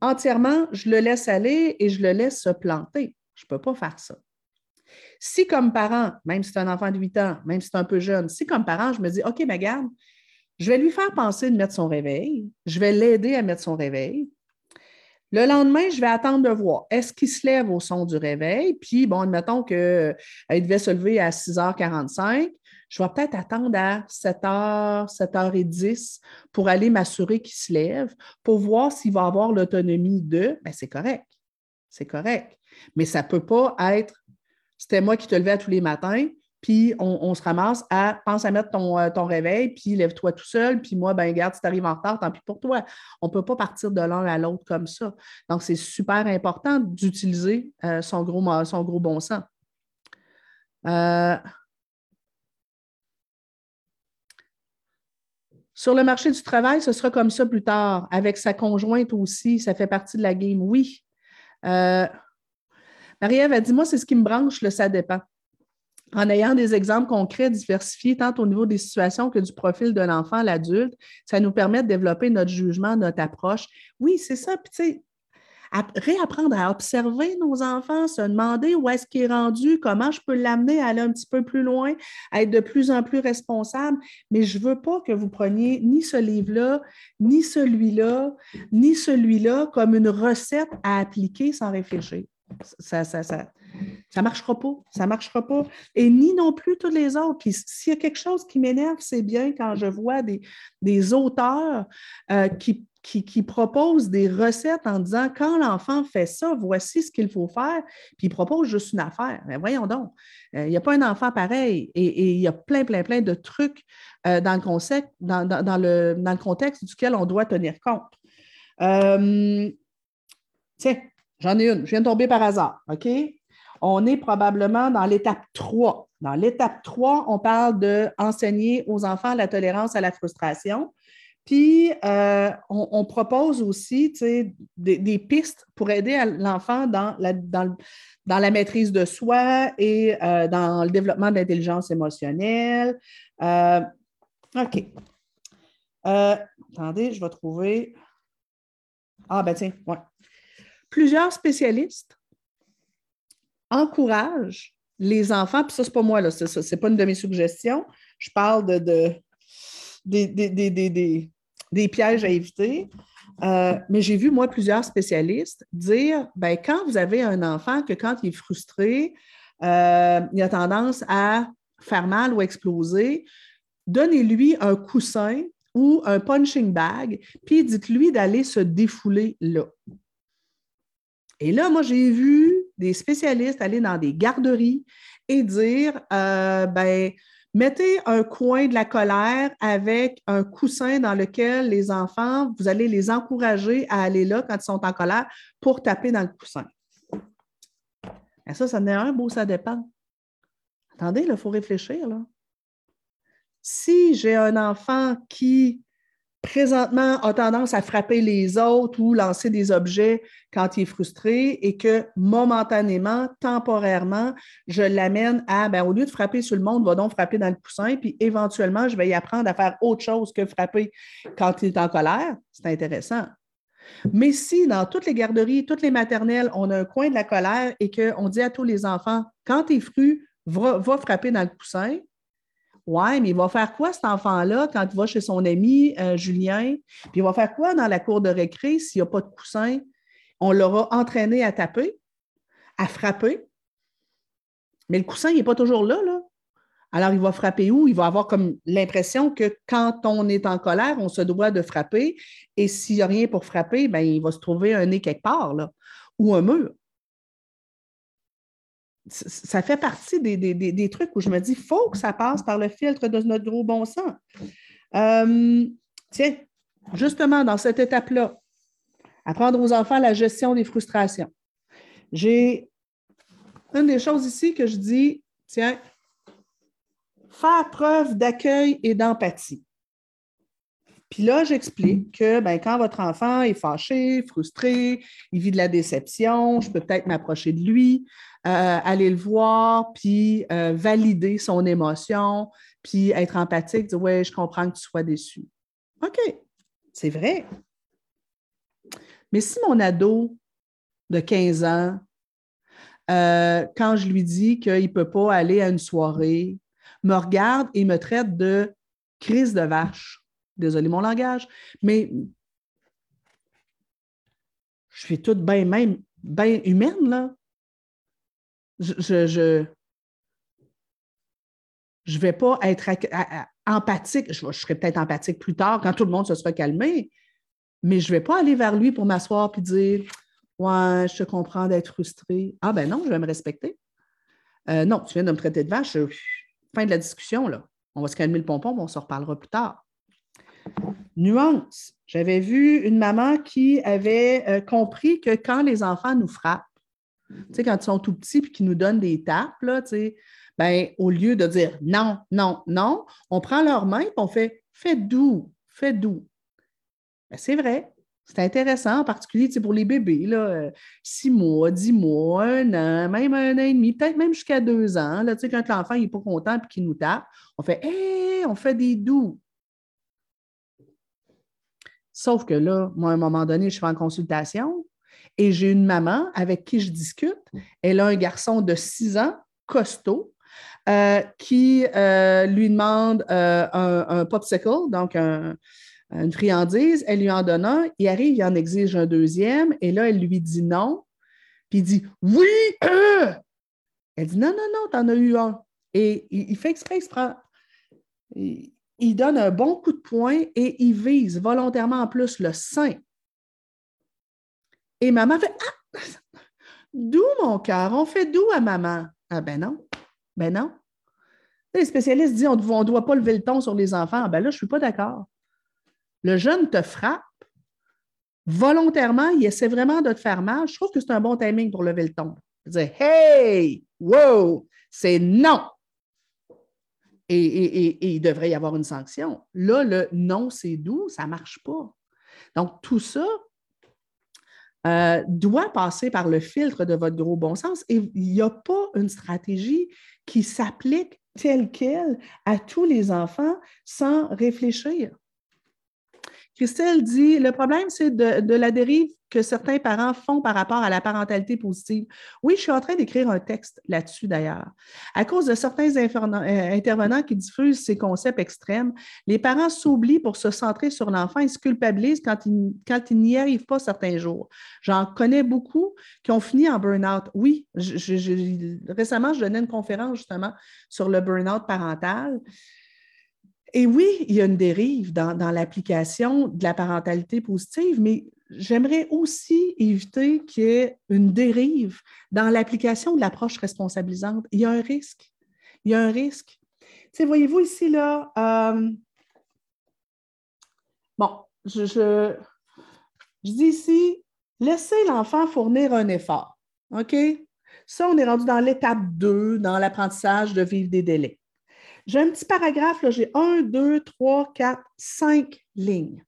A: entièrement, je le laisse aller et je le laisse se planter. Je ne peux pas faire ça. Si comme parent, même si c'est un enfant de 8 ans, même si c'est un peu jeune, si comme parent, je me dis, OK, mais garde, je vais lui faire penser de mettre son réveil, je vais l'aider à mettre son réveil, le lendemain, je vais attendre de voir. Est-ce qu'il se lève au son du réveil? Puis, bon, admettons qu'il euh, devait se lever à 6h45. Je vais peut-être attendre à 7h, 7h10 pour aller m'assurer qu'il se lève, pour voir s'il va avoir l'autonomie de. Bien, c'est correct. C'est correct. Mais ça ne peut pas être c'était moi qui te levais tous les matins, puis on, se ramasse à pense à mettre ton, euh, ton réveil, puis lève-toi tout seul, puis moi, ben garde, si tu arrives en retard, tant pis pour toi. On ne peut pas partir de l'un à l'autre comme ça. Donc, c'est super important d'utiliser euh, son, gros, son gros bon sens. Euh, sur le marché du travail, ce sera comme ça plus tard, avec sa conjointe aussi, ça fait partie de la game, oui. Marie-Ève a dit Moi, c'est ce qui me branche, le ça dépend en ayant des exemples concrets diversifiés tant au niveau des situations que du profil de l'enfant à l'adulte, ça nous permet de développer notre jugement, notre approche. Oui, c'est ça. Puis, tu sais, réapprendre à observer nos enfants, se demander où est-ce qu'il est rendu, comment je peux l'amener à aller un petit peu plus loin, à être de plus en plus responsable. Mais je ne veux pas que vous preniez ni ce livre-là, ni celui-là, ni celui-là comme une recette à appliquer sans réfléchir. Ça, ça, ça, ça marchera pas. Ça marchera pas. Et ni non plus tous les autres. S'il y a quelque chose qui m'énerve, c'est bien quand je vois des, auteurs euh, qui, proposent des recettes en disant quand l'enfant fait ça, voici ce qu'il faut faire, puis ils proposent juste une affaire. Voyons donc, euh, il n'y a pas un enfant pareil. Et, il y a plein, plein, plein de trucs euh, dans, le, dans, le, contexte duquel on doit tenir compte. tiens, j'en ai une. Je viens de tomber par hasard. OK? on est probablement dans l'étape 3. Dans l'étape 3, on parle d'enseigner aux enfants la tolérance à la frustration. Puis, euh, on, propose aussi des, pistes pour aider l'enfant dans la, maîtrise de soi et euh, dans le développement de l'intelligence émotionnelle. Euh, OK. attendez, je vais trouver. Ah, ben tiens, ouais. Plusieurs spécialistes encourage les enfants, puis ça, c'est pas moi, là, c'est, c'est pas une de mes suggestions. Je parle de, des, pièges à éviter. Euh, mais j'ai vu, moi, plusieurs spécialistes dire ben, quand vous avez un enfant que quand il est frustré, euh, il a tendance à faire mal ou exploser, donnez-lui un coussin ou un punching bag, puis dites-lui d'aller se défouler là. Et là, moi, j'ai vu des spécialistes aller dans des garderies et dire, euh, ben, mettez un coin de la colère avec un coussin dans lequel les enfants, vous allez les encourager à aller là quand ils sont en colère pour taper dans le coussin. Et ça, ça n'est un beau, ça dépend. Attendez, il faut réfléchir. Là. Si j'ai un enfant qui présentement a tendance à frapper les autres ou lancer des objets quand il est frustré et que momentanément, temporairement, je l'amène à, ben, au lieu de frapper sur le monde, va donc frapper dans le coussin, puis éventuellement, je vais y apprendre à faire autre chose que frapper quand il est en colère. C'est intéressant. Mais si dans toutes les garderies, toutes les maternelles, on a un coin de la colère et qu'on dit à tous les enfants, quand tu es fru, va, va frapper dans le coussin, Ouais, mais il va faire quoi cet enfant-là quand il va chez son ami euh, Julien? Puis il va faire quoi dans la cour de récré s'il n'y a pas de coussin? On l'aura entraîné à taper, à frapper. Mais le coussin, il n'est pas toujours là. Alors, il va frapper où? Il va avoir comme l'impression que quand on est en colère, on se doit de frapper. Et s'il n'y a rien pour frapper, ben, il va se trouver un nez quelque part, ou un mur. Ça fait partie des, trucs où je me dis, faut que ça passe par le filtre de notre gros bon sens. Euh, tiens, justement, dans cette étape-là, apprendre aux enfants la gestion des frustrations. J'ai une des choses ici que je dis, tiens, faire preuve d'accueil et d'empathie. Puis là, j'explique que ben, quand votre enfant est fâché, frustré, il vit de la déception, je peux peut-être m'approcher de lui, euh, aller le voir, puis euh, valider son émotion, puis être empathique, dire Ouais, je comprends que tu sois déçu. OK, c'est vrai. Mais si mon ado de 15 ans, euh, quand je lui dis qu'il ne peut pas aller à une soirée, me regarde et me traite de crise de vache. Désolé mon langage, mais je suis toute bien même, bien humaine, là. Je, je, je, vais pas être empathique. Je, serai peut-être empathique plus tard quand tout le monde se sera calmé, mais je ne vais pas aller vers lui pour m'asseoir et dire Ouais, je te comprends d'être frustré. Ah ben non, je vais me respecter. Euh, non, tu viens de me traiter de vache. Fin de la discussion, là. On va se calmer le pompon, mais on se reparlera plus tard. Nuance. J'avais vu une maman qui avait euh, compris que quand les enfants nous frappent, tu sais, quand ils sont tout petits et qu'ils nous donnent des tapes, là, tu sais, ben, au lieu de dire non, non, non, on prend leurs mains et on fait fais doux, fais doux. Ben, c'est vrai. C'est intéressant, en particulier pour les bébés, là, euh, six mois, dix mois, un an, même un an et demi, peut-être même jusqu'à deux ans. Là, quand l'enfant n'est pas content et qu'il nous tape, on fait Hé, on fait des doux. Sauf que là, moi, à un moment donné, je suis en consultation et j'ai une maman avec qui je discute. Elle a un garçon de six ans, costaud, euh, qui euh, lui demande un, un, popsicle, donc un, une friandise, elle lui en donne un, il arrive, il en exige un deuxième, et là, elle lui dit non, puis il dit Oui! Euh! Elle dit non, non, non, t'en as eu un. Et il, fait exprès, il se prend. Il, donne un bon coup de poing et il vise volontairement en plus le sein. Et maman fait Ah! D'où mon cœur? On fait d'où à maman? Ah ben non. Ben non. Les spécialistes disent on ne doit pas lever le ton sur les enfants. Ben là, je ne suis pas d'accord. Le jeune te frappe, volontairement, il essaie vraiment de te faire mal. Je trouve que c'est un bon timing pour lever le ton. Dire Hey, wow, c'est non. Et, il devrait y avoir une sanction. Là, le non, c'est doux, ça ne marche pas. Donc, tout ça euh, doit passer par le filtre de votre gros bon sens et il n'y a pas une stratégie qui s'applique telle qu'elle à tous les enfants sans réfléchir. Christelle dit Le problème, c'est de, la dérive que certains parents font par rapport à la parentalité positive. Oui, je suis en train d'écrire un texte là-dessus d'ailleurs. À cause de certains euh, intervenants qui diffusent ces concepts extrêmes, les parents s'oublient pour se centrer sur l'enfant et se culpabilisent quand ils, quand ils n'y arrivent pas certains jours. J'en connais beaucoup qui ont fini en burn-out. Oui, récemment, je donnais une conférence justement sur le burn-out parental. Et oui, il y a une dérive dans, l'application de la parentalité positive, mais j'aimerais aussi éviter qu'il y ait une dérive dans l'application de l'approche responsabilisante. Il y a un risque. Il y a un risque. Tu voyez-vous ici, là, euh, bon, je, je, dis ici, laissez l'enfant fournir un effort. OK? Ça, on est rendu dans l'étape 2, dans l'apprentissage de vivre des délais. J'ai un petit paragraphe, là, j'ai un, deux, trois, quatre, cinq lignes.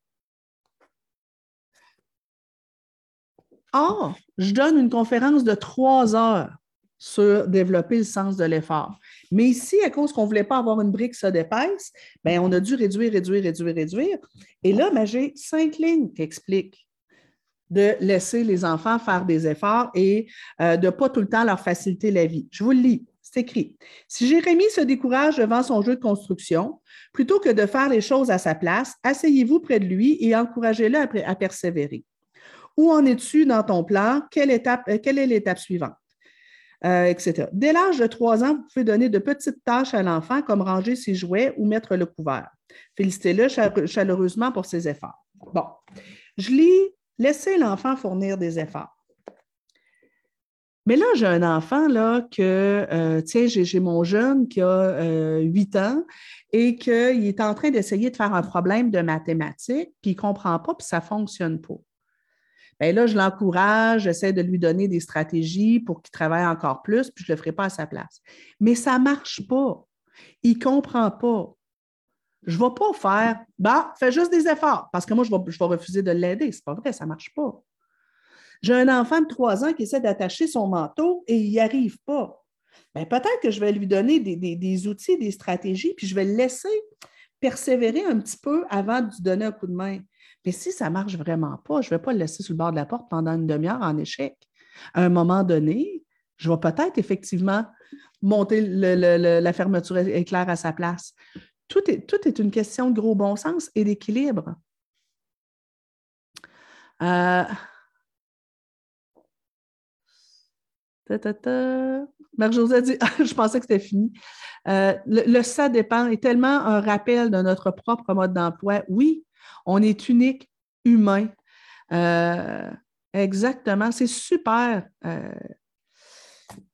A: Or, je donne une conférence de trois heures sur développer le sens de l'effort. Mais ici, à cause qu'on ne voulait pas avoir une brique ça dépasse, bien, on a dû réduire, réduire, réduire, réduire. Et là, ben, j'ai cinq lignes qui expliquent de laisser les enfants faire des efforts et euh, de ne pas tout le temps leur faciliter la vie. Je vous le lis. C'est écrit. Si Jérémie se décourage devant son jeu de construction, plutôt que de faire les choses à sa place, asseyez-vous près de lui et encouragez-le à, persévérer. Où en es-tu dans ton plan? Quelle, euh, est l'étape suivante? euh, etc. Dès l'âge de 3 ans, vous pouvez donner de petites tâches à l'enfant comme ranger ses jouets ou mettre le couvert. Félicitez-le chaleureusement pour ses efforts. Bon, je lis Laissez l'enfant fournir des efforts. Mais là, j'ai un enfant là, que, euh, tiens, j'ai mon jeune qui a 8 euh, ans et qu'il est en train d'essayer de faire un problème de mathématiques, puis il ne comprend pas, puis ça ne fonctionne pas. Bien là, je l'encourage, j'essaie de lui donner des stratégies pour qu'il travaille encore plus, puis je ne le ferai pas à sa place. Mais ça ne marche pas. Il ne comprend pas. Je ne vais pas faire, bah, fais juste des efforts, parce que moi, je vais, refuser de l'aider. Ce n'est pas vrai, ça ne marche pas. J'ai un enfant de trois ans qui essaie d'attacher son manteau et il n'y arrive pas. Bien, peut-être que je vais lui donner des, outils, des stratégies, puis je vais le laisser persévérer un petit peu avant de lui donner un coup de main. Mais si ça ne marche vraiment pas, je ne vais pas le laisser sur le bord de la porte pendant une demi-heure en échec. À un moment donné, je vais peut-être effectivement monter la fermeture éclair à sa place. Tout est, une question de gros bon sens et d'équilibre. Euh, Marie-Josée dit *laughs* Je pensais que c'était fini. Euh, le, ça dépend est tellement un rappel de notre propre mode d'emploi. Oui, on est unique, humain. Euh, exactement. C'est super.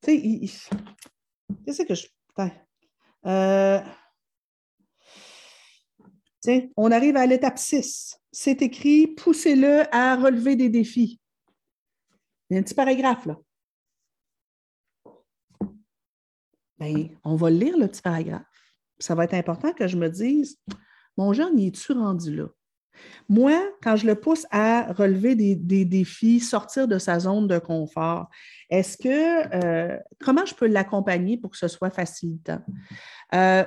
A: tu sais, qu'est-ce que je. On arrive à l'étape 6. C'est écrit poussez-le à relever des défis. Il y a un petit paragraphe là. Bien, on va lire le petit paragraphe. Ça va être important que je me dise mon jeune, y est-tu rendu là? Moi, quand je le pousse à relever des, défis, sortir de sa zone de confort, est-ce que euh, comment je peux l'accompagner pour que ce soit facilitant? Euh,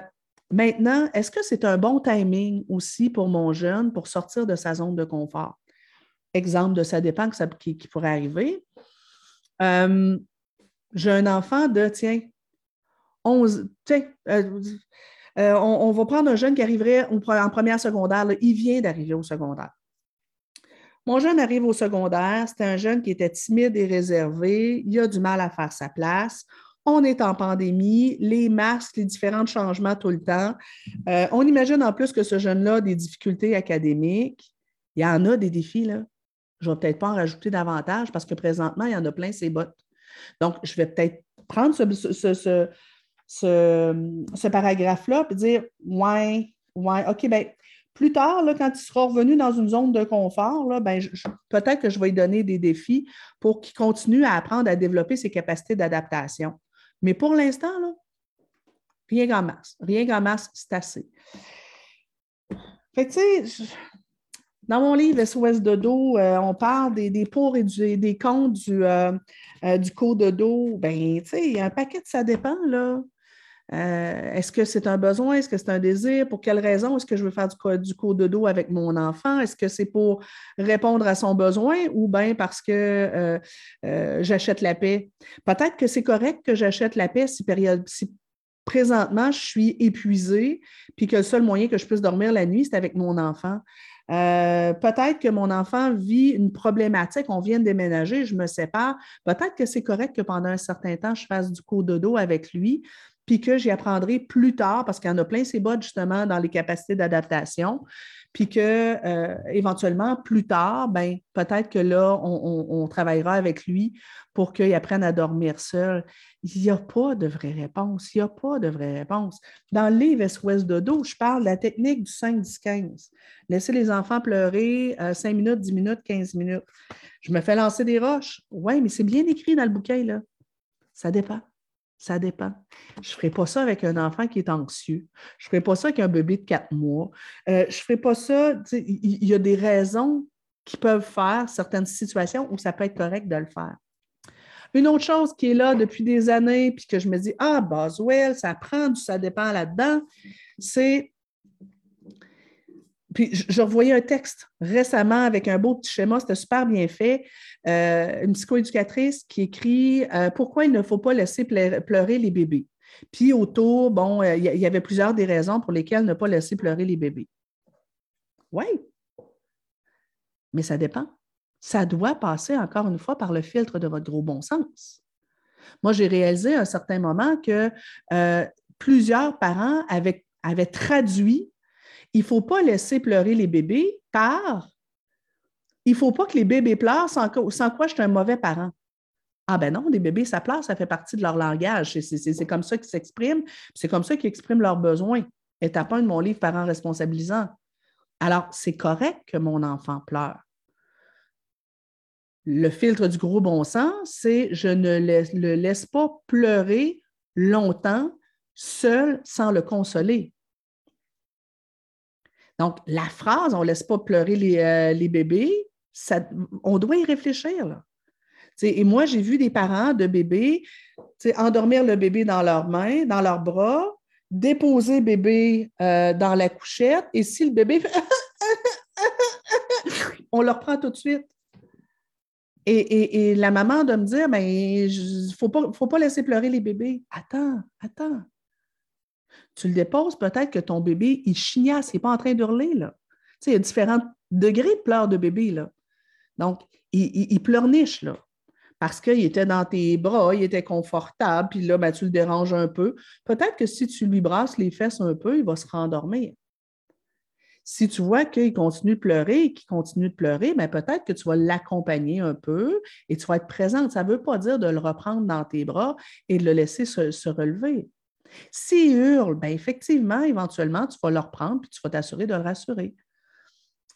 A: Maintenant, est-ce que c'est un bon timing aussi pour mon jeune pour sortir de sa zone de confort? Exemple de ça dépend qui, pourrait arriver. Euh, j'ai un enfant de, tiens, 11, tiens, euh, on, va prendre un jeune qui arriverait en première secondaire. il vient d'arriver au secondaire. Mon jeune arrive au secondaire, c'est un jeune qui était timide et réservé, il a du mal à faire sa place on est en pandémie, les masques, les différents changements tout le temps. Euh, on imagine en plus que ce jeune-là a des difficultés académiques. Il y en a des défis, là. Je ne vais peut-être pas en rajouter davantage parce que présentement, il y en a plein ses bottes. Donc, je vais peut-être prendre ce, paragraphe-là et dire Ouais, ouais, OK, bien, plus tard, là, quand il sera revenu dans une zone de confort, ben, peut-être que je vais lui donner des défis pour qu'il continue à apprendre à développer ses capacités d'adaptation. Mais pour l'instant, rien en masse. Rien en masse, c'est assez. Fait tu sais, dans mon livre SOS de dos, euh, on parle des, des pour et des comptes du, euh, euh, du de dos. Ben, tu sais, il y a un paquet de ça dépend, là. Euh, est-ce que c'est un besoin? Est-ce que c'est un désir? Pour quelle raison est-ce que je veux faire du, du de dos avec mon enfant? Est-ce que c'est pour répondre à son besoin ou bien parce que euh, euh, j'achète la paix? Peut-être que c'est correct que j'achète la paix si, présentement je suis épuisée puis que le seul moyen que je puisse dormir la nuit, c'est avec mon enfant. peut-être que mon enfant vit une problématique, on vient de déménager, je me sépare. Peut-être que c'est correct que pendant un certain temps, je fasse du dos avec lui, puis que j'y apprendrai plus tard, parce qu'il y en a plein ces bottes justement dans les capacités d'adaptation, puis que euh, éventuellement, plus tard, ben, peut-être que là, on, travaillera avec lui pour qu'il apprenne à dormir seul. Il n'y a pas de vraie réponse. Il n'y a pas de vraie réponse. Dans le livre SOS de dos, je parle de la technique du 5-10-15. Laisser les enfants pleurer 5 euh, minutes, 10 minutes, 15 minutes. Je me fais lancer des roches. Oui, mais c'est bien écrit dans le bouquin, là. Ça dépend. Ça dépend. Je ne ferai pas ça avec un enfant qui est anxieux. Je ne ferai pas ça avec un bébé de quatre mois. Euh, je ne ferai pas ça. Il y, a des raisons qui peuvent faire certaines situations où ça peut être correct de le faire. Une autre chose qui est là depuis des années, puis que je me dis, ah, Boswell, ça prend ça dépend là-dedans, c'est puis je, revoyais un texte récemment avec un beau petit schéma, c'était super bien fait. Euh, une psychoéducatrice qui écrit euh, Pourquoi il ne faut pas laisser pleurer les bébés? Puis autour, bon, euh, il y, avait plusieurs des raisons pour lesquelles ne pas laisser pleurer les bébés. Oui, mais ça dépend. Ça doit passer encore une fois par le filtre de votre gros bon sens. Moi, j'ai réalisé à un certain moment que plusieurs parents avaient traduit il ne faut pas laisser pleurer les bébés par il ne faut pas que les bébés pleurent sans, quoi je suis un mauvais parent. Ah ben non, les bébés, ça pleure, ça fait partie de leur langage. C'est comme ça qu'ils s'expriment, c'est comme ça qu'ils expriment leurs besoins. Étape 1 de mon livre Parents responsabilisants. Alors, c'est correct que mon enfant pleure. Le filtre du gros bon sens, c'est je ne le laisse pas pleurer longtemps seul sans le consoler. Donc, la phrase on ne laisse pas pleurer les, euh, bébés, on doit y réfléchir. Et moi, j'ai vu des parents de bébés endormir le bébé dans leurs mains, dans leurs bras, déposer bébé euh, dans la couchette, et si le bébé fait *laughs* on le reprend tout de suite. Et, la maman de me dire, il ben, ne faut pas laisser pleurer les bébés. Attends, attends. Tu le déposes, peut-être que ton bébé, il chignasse, il n'est pas en train d'hurler. Là. il y a différents degrés de pleurs de bébé. Donc, il, pleurniche, là. Parce qu'il était dans tes bras, il était confortable, puis là, ben, tu le déranges un peu. Peut-être que si tu lui brasses les fesses un peu, il va se rendormir. Si tu vois qu'il continue de pleurer et qu'il continue de pleurer, ben, peut-être que tu vas l'accompagner un peu et tu vas être présente. Ça ne veut pas dire de le reprendre dans tes bras et de le laisser se relever. S'il hurle, bien effectivement, éventuellement, tu vas le reprendre puis tu vas t'assurer de le rassurer.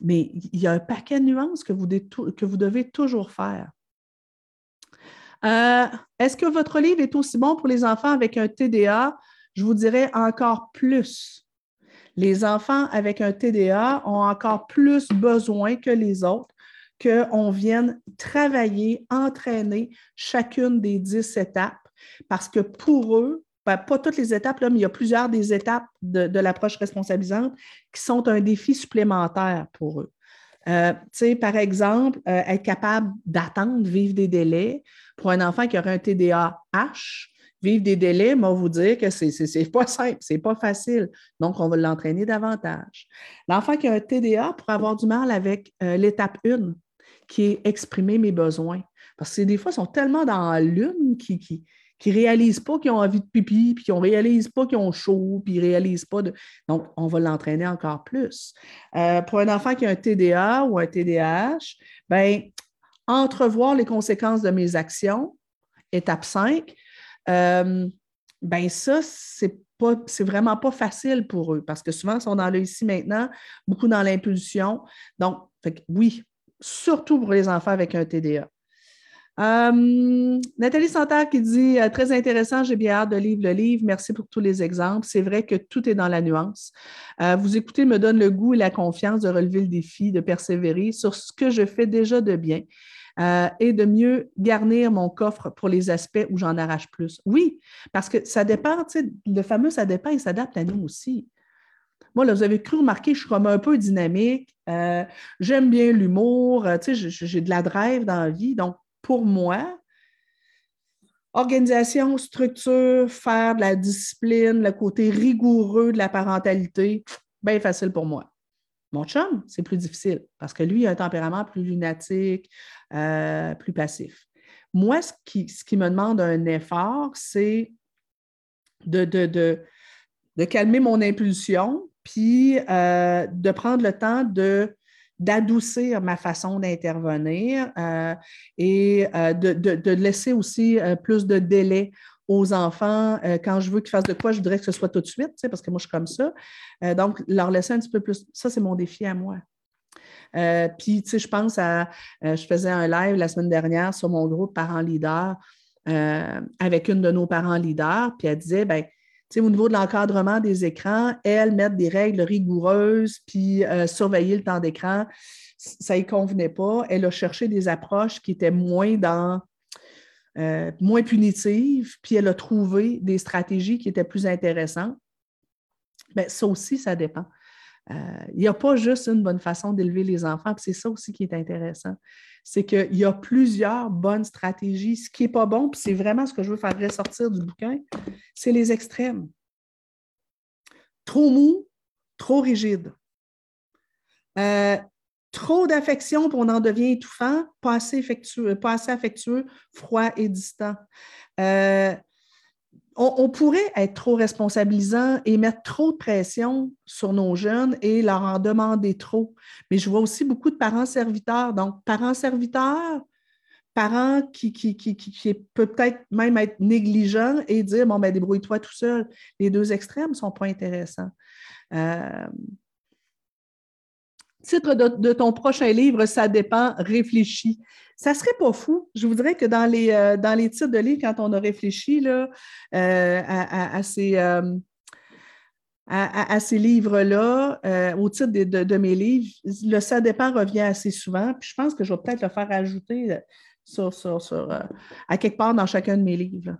A: Mais il y a un paquet de nuances que vous, que vous devez toujours faire. Euh, est-ce que votre livre est aussi bon pour les enfants avec un TDA? Je vous dirais encore plus. Les enfants avec un TDA ont encore plus besoin que les autres qu'on vienne travailler, entraîner chacune des dix étapes parce que pour eux, pas toutes les étapes, là, mais il y a plusieurs des étapes de, l'approche responsabilisante qui sont un défi supplémentaire pour eux. Euh, par exemple, euh, être capable d'attendre, vivre des délais. Pour un enfant qui aurait un TDAH, vivre des délais, moi, vous dire que ce n'est pas simple, ce n'est pas facile. Donc, on va l'entraîner davantage. L'enfant qui a un TDA pourrait avoir du mal avec euh, l'étape 1, qui est exprimer mes besoins. Parce que des fois, ils sont tellement dans l'une qui, qui ne réalisent pas qu'ils ont envie de pipi, puis qui ne réalisent pas qu'ils ont chaud, puis ils ne réalisent pas de. Donc, on va l'entraîner encore plus. Euh, pour un enfant qui a un TDA ou un TDAH, bien, entrevoir les conséquences de mes actions, étape 5, euh, bien, ça, c'est c'est vraiment pas facile pour eux parce que souvent, ils sont dans le ici maintenant, beaucoup dans l'impulsion. Donc, oui, surtout pour les enfants avec un TDA. Euh, Nathalie Santerre qui dit euh, Très intéressant, j'ai bien hâte de lire le livre. Merci pour tous les exemples. C'est vrai que tout est dans la nuance. Euh, vous écoutez me donne le goût et la confiance de relever le défi, de persévérer sur ce que je fais déjà de bien et de mieux garnir mon coffre pour les aspects où j'en arrache plus. Oui, parce que ça dépend, le fameux ça dépend et s'adapte à nous aussi. Moi, là, vous avez cru remarquer, je suis comme un peu dynamique. J'aime bien l'humour. J'ai de la drive dans la vie. Donc, pour moi, organisation, structure, faire de la discipline, le côté rigoureux de la parentalité, bien facile pour moi. Mon chum, c'est plus difficile parce que lui, il a un tempérament plus lunatique, euh, plus passif. Moi, ce qui, me demande un effort, c'est de, de, calmer mon impulsion, puis euh, de prendre le temps de d'adoucir ma façon d'intervenir euh, et euh, de, laisser aussi euh, plus de délai aux enfants. quand je veux qu'ils fassent de quoi, je voudrais que ce soit tout de suite, parce que moi, je suis comme ça. donc, leur laisser un petit peu plus. Ça, c'est mon défi à moi. puis, tu sais, je pense à. je faisais un live la semaine dernière sur mon groupe Parents Leaders avec une de nos parents leaders, puis elle disait, ben au niveau de l'encadrement des écrans, elle, mettre des règles rigoureuses, puis euh, surveiller le temps d'écran, ça ne convenait pas. Elle a cherché des approches qui étaient moins dans euh, moins punitives, puis elle a trouvé des stratégies qui étaient plus intéressantes. Bien, ça aussi, ça dépend. Euh, il n'y a pas juste une bonne façon d'élever les enfants, c'est ça aussi qui est intéressant c'est qu'il y a plusieurs bonnes stratégies. Ce qui n'est pas bon, puis c'est vraiment ce que je veux faire ressortir du bouquin, c'est les extrêmes. Trop mou, trop rigide. Euh, Trop d'affection, puis on en devient étouffant, pas assez, affectueux, pas assez affectueux froid et distant. Euh, on, pourrait être trop responsabilisant et mettre trop de pression sur nos jeunes et leur en demander trop. Mais je vois aussi beaucoup de parents serviteurs. Donc, parents serviteurs, parents qui, qui, qui, peut peut-être même être négligents et dire bon, ben débrouille-toi tout seul. Les deux extrêmes ne sont pas intéressants. Euh, titre de, ton prochain livre, ça dépend, réfléchis. Ça serait pas fou. Je vous dirais que dans les, euh, dans les titres de livres, quand on a réfléchi là, euh, à, ces, à, ces livres-là, au titre de, mes livres, le ça dépend revient assez souvent. Puis je pense que je vais peut-être le faire ajouter sur, sur, euh, à quelque part dans chacun de mes livres.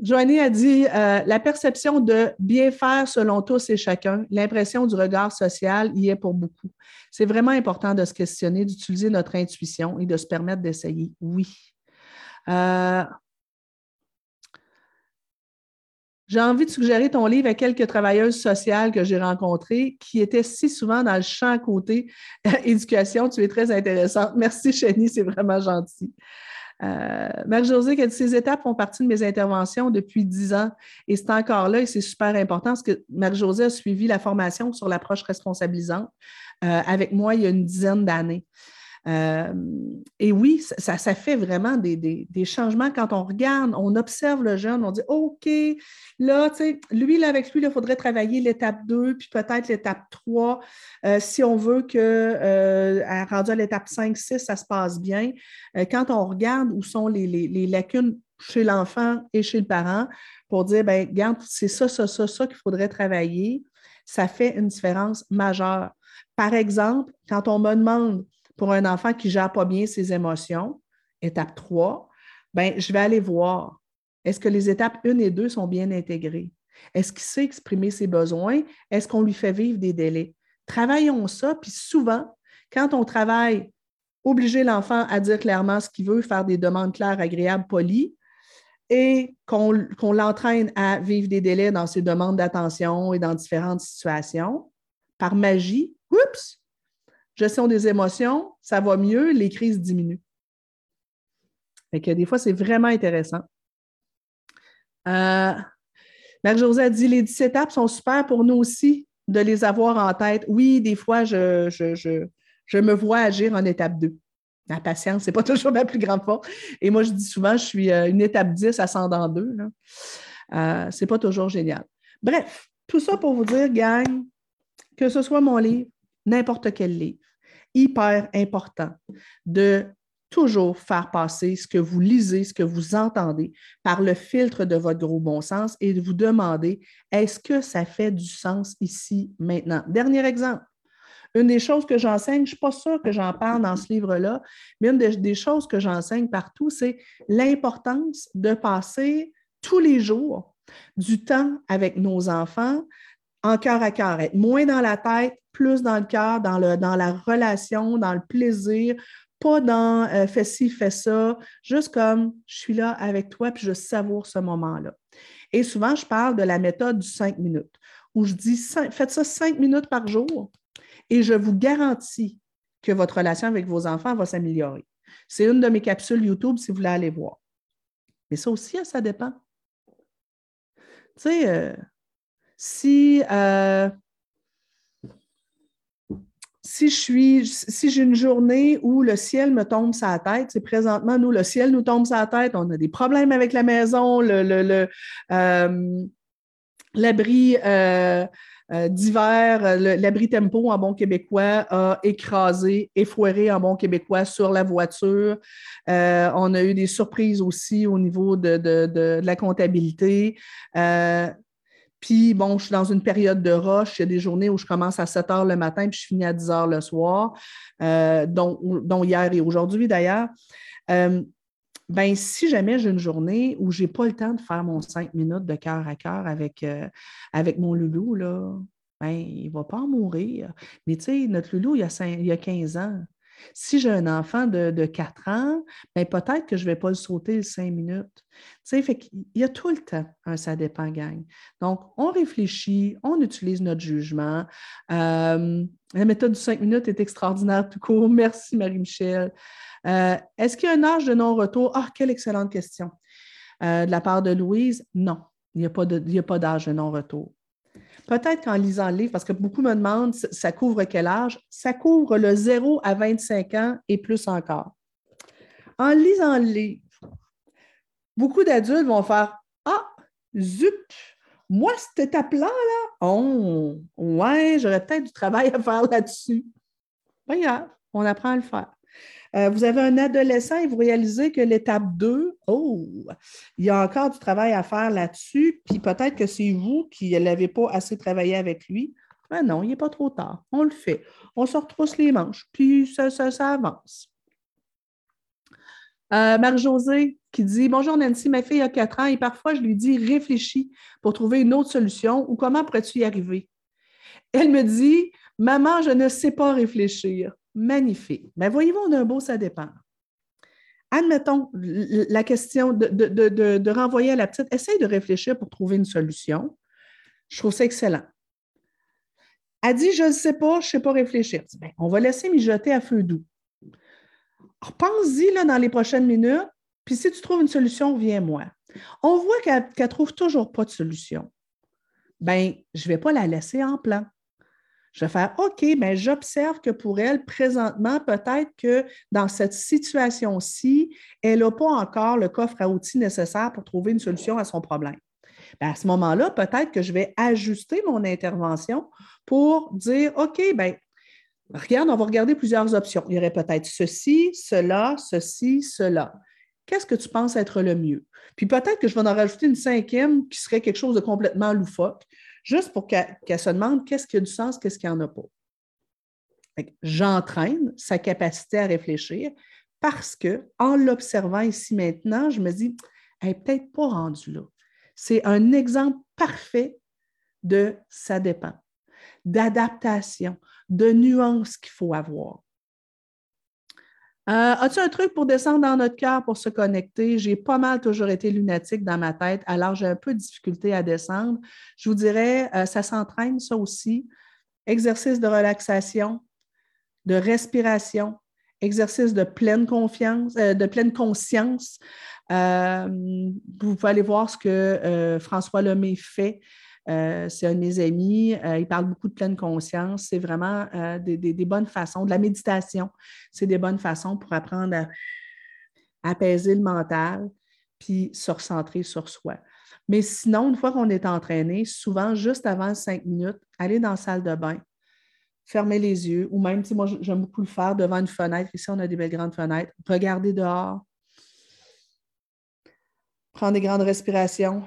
A: Joanie a dit euh, la perception de bien faire selon tous et chacun, l'impression du regard social y est pour beaucoup. C'est vraiment important de se questionner, d'utiliser notre intuition et de se permettre d'essayer. Oui. Euh, j'ai envie de suggérer ton livre à quelques travailleuses sociales que j'ai rencontrées qui étaient si souvent dans le champ côté *laughs* éducation. Tu es très intéressante. Merci, Chénie, c'est vraiment gentil. Euh, dit Ces étapes font partie de mes interventions depuis dix ans et c'est encore là et c'est super important parce que Marie-Josée a suivi la formation sur l'approche responsabilisante euh, avec moi il y a une dizaine d'années. Euh, et oui, ça, fait vraiment des, changements. Quand on regarde, on observe le jeune, on dit OK, là, tu sais, lui, là, avec lui, il faudrait travailler l'étape 2, puis peut-être l'étape 3. Euh, si on veut que, euh, rendu à l'étape 5, 6, ça se passe bien. Euh, quand on regarde où sont les, les lacunes chez l'enfant et chez le parent, pour dire, ben regarde, c'est ça, ça, ça, ça qu'il faudrait travailler, ça fait une différence majeure. Par exemple, quand on me demande pour un enfant qui ne gère pas bien ses émotions, étape 3, ben, je vais aller voir. Est-ce que les étapes 1 et 2 sont bien intégrées? Est-ce qu'il sait exprimer ses besoins? Est-ce qu'on lui fait vivre des délais? Travaillons ça, puis souvent, quand on travaille, obliger l'enfant à dire clairement ce qu'il veut, faire des demandes claires, agréables, polies, et qu'on l'entraîne à vivre des délais dans ses demandes d'attention et dans différentes situations, par magie, oups, gestion des émotions, ça va mieux, les crises diminuent. Fait que des fois, c'est vraiment intéressant. Euh, Marie-Josée a dit les 17 étapes sont super pour nous aussi de les avoir en tête. Oui, des fois, je, je, me vois agir en étape 2. La patience, ce n'est pas *laughs* toujours ma plus grande force. Et moi, je dis souvent, je suis euh, une étape 10 ascendant 2. Euh, ce n'est pas toujours génial. Bref, tout ça pour vous dire, gang, que ce soit mon livre, n'importe quel livre, hyper important de toujours faire passer ce que vous lisez, ce que vous entendez par le filtre de votre gros bon sens et de vous demander est-ce que ça fait du sens ici, maintenant? Dernier exemple. Une des choses que j'enseigne, je ne suis pas sûre que j'en parle dans ce livre-là, mais une des, choses que j'enseigne partout, c'est l'importance de passer tous les jours du temps avec nos enfants en cœur à cœur, être moins dans la tête, plus dans le cœur, dans, dans la relation, dans le plaisir, pas dans euh, fais ci, fais ça, juste comme je suis là avec toi puis je savoure ce moment-là. Et souvent, je parle de la méthode du cinq minutes, où je dis faites ça cinq minutes par jour et je vous garantis que votre relation avec vos enfants va s'améliorer. C'est une de mes capsules YouTube si vous voulez aller voir. Mais ça aussi, hein, ça dépend. Tu sais, euh, si euh, si je suis, si j'ai une journée où le ciel me tombe la tête, c'est présentement, nous, le ciel nous tombe la tête, on a des problèmes avec la maison, euh, l'abri euh, euh, d'hiver, l'abri tempo en bon québécois a écrasé, effoiré en bon québécois sur la voiture. on a eu des surprises aussi au niveau de la comptabilité. Puis, bon, je suis dans une période de rush. Il y a des journées où je commence à 7 heures le matin puis je finis à 10 heures le soir, euh, dont, hier et aujourd'hui d'ailleurs. Euh, ben, si jamais j'ai une journée où je n'ai pas le temps de faire mon 5 minutes de cœur à cœur avec, euh, avec mon loulou, là, ben, il ne va pas en mourir. Mais tu sais, notre loulou, il a, il y a 15 ans. Si j'ai un enfant de, 4 ans, ben peut-être que je ne vais pas le sauter les 5 minutes. Tu sais, il y a tout le temps un ça dépend, gang. Donc, on réfléchit, on utilise notre jugement. Euh, La méthode du 5 minutes est extraordinaire tout court. Merci, Marie-Michel. Euh, est-ce qu'il y a un âge de non-retour? Ah, quelle excellente question. Euh, de la part de Louise, non, il n'y a pas d'âge de non-retour. Peut-être qu'en lisant le livre, parce que beaucoup me demandent, ça couvre quel âge? Ça couvre le 0 à 25 ans et plus encore. En lisant le livre, beaucoup d'adultes vont faire Ah, zut, moi, cette étape-là, là, oh, ouais, j'aurais peut-être du travail à faire là-dessus. Pas on apprend à le faire. Euh, vous avez un adolescent et vous réalisez que l'étape 2, oh, il y a encore du travail à faire là-dessus, puis peut-être que c'est vous qui n'avez pas assez travaillé avec lui. Ben non, il n'est pas trop tard. On le fait. On se retrousse les manches, puis ça, ça, avance. Euh, Marie-Josée qui dit Bonjour Nancy, ma fille a 4 ans et parfois je lui dis réfléchis pour trouver une autre solution ou comment pourrais-tu y arriver? Elle me dit Maman, je ne sais pas réfléchir. Magnifique. Voyez-vous, d'un beau, ça dépend. Admettons la question de, renvoyer à la petite, essaye de réfléchir pour trouver une solution. Je trouve ça excellent. Elle dit, je ne sais pas, je ne sais pas réfléchir. Ben, on va laisser mijoter à feu doux. Pense-y dans les prochaines minutes, puis si tu trouves une solution, viens-moi. On voit qu'elle ne trouve toujours pas de solution. Bien, je ne vais pas la laisser en plan. Je vais faire OK, mais j'observe que pour elle, présentement, peut-être que dans cette situation-ci, elle n'a pas encore le coffre à outils nécessaire pour trouver une solution à son problème. Ben, à ce moment-là, peut-être que je vais ajuster mon intervention pour dire OK, bien, regarde, on va regarder plusieurs options. Il y aurait peut-être ceci, cela, ceci, cela. Qu'est-ce que tu penses être le mieux? Puis peut-être que je vais en rajouter une cinquième qui serait quelque chose de complètement loufoque juste pour qu'elle se demande qu'est-ce qui a du sens, qu'est-ce qui en a pas? J'entraîne sa capacité à réfléchir parce que en l'observant ici maintenant, je me dis, elle n'est peut-être pas rendue là. C'est un exemple parfait de ça dépend, d'adaptation, de nuances qu'il faut avoir. Euh, as-tu un truc pour descendre dans notre cœur pour se connecter? J'ai pas mal toujours été lunatique dans ma tête, alors j'ai un peu de difficulté à descendre. Je vous dirais, euh, ça s'entraîne, ça aussi. Exercice de relaxation, de respiration, exercice de pleine confiance, euh, de pleine conscience. vous pouvez aller voir ce que François Lemay fait euh, c'est un de mes amis. Euh, il parle beaucoup de pleine conscience. C'est vraiment euh, des, bonnes façons. De la méditation, c'est des bonnes façons pour apprendre à, apaiser le mental puis se recentrer sur soi. Mais sinon, une fois qu'on est entraîné, souvent, juste avant cinq minutes, aller dans la salle de bain, fermer les yeux, ou même, moi, j'aime beaucoup le faire devant une fenêtre. Ici, on a des belles grandes fenêtres. Regarder dehors, prendre des grandes respirations,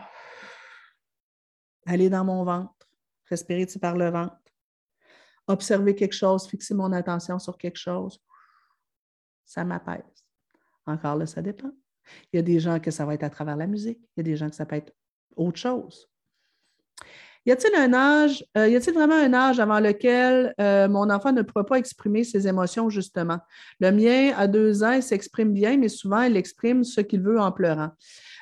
A: aller dans mon ventre, respirer par le ventre, observer quelque chose, fixer mon attention sur quelque chose, ça m'apaise. Encore là, ça dépend. Il y a des gens que ça va être à travers la musique, il y a des gens que ça peut être autre chose. Y a-t-il un âge, euh, y a-t-il vraiment un âge avant lequel euh, mon enfant ne pourra pas exprimer ses émotions, justement? Le mien, à deux ans, s'exprime bien, mais souvent, il exprime ce qu'il veut en pleurant.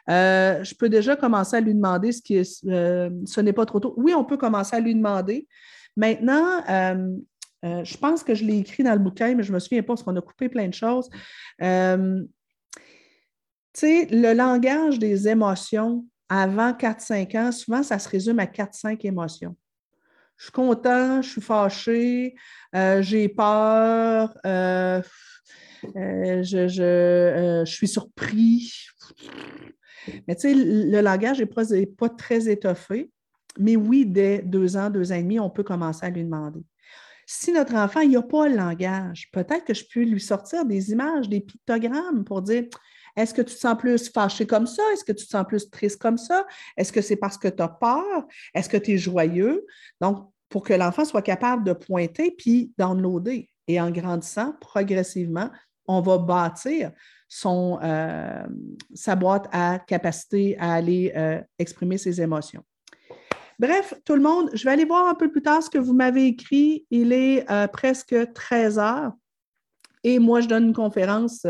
A: Euh, je peux déjà commencer à lui demander ce qui est, euh, ce n'est pas trop tôt. Oui, on peut commencer à lui demander. Maintenant, euh, je pense que je l'ai écrit dans le bouquin, mais je ne me souviens pas parce qu'on a coupé plein de choses. tu sais, le langage des émotions avant 4-5 ans, souvent, ça se résume à 4-5 émotions. Je suis content, je suis fâché, j'ai peur, je, je, suis surpris. Mais tu sais, le langage n'est pas, très étoffé, mais oui, dès deux ans, deux ans et demi, on peut commencer à lui demander. Si notre enfant n'a pas le langage, peut-être que je peux lui sortir des images, des pictogrammes pour dire est-ce que tu te sens plus fâché comme ça? Est-ce que tu te sens plus triste comme ça? Est-ce que c'est parce que tu as peur? Est-ce que tu es joyeux? Donc, pour que l'enfant soit capable de pointer puis downloader. Et en grandissant progressivement, on va bâtir son, euh, sa boîte à capacité à aller euh, exprimer ses émotions. Bref, tout le monde, je vais aller voir un peu plus tard ce que vous m'avez écrit. Il est euh, presque 13 heures et moi, je donne une conférence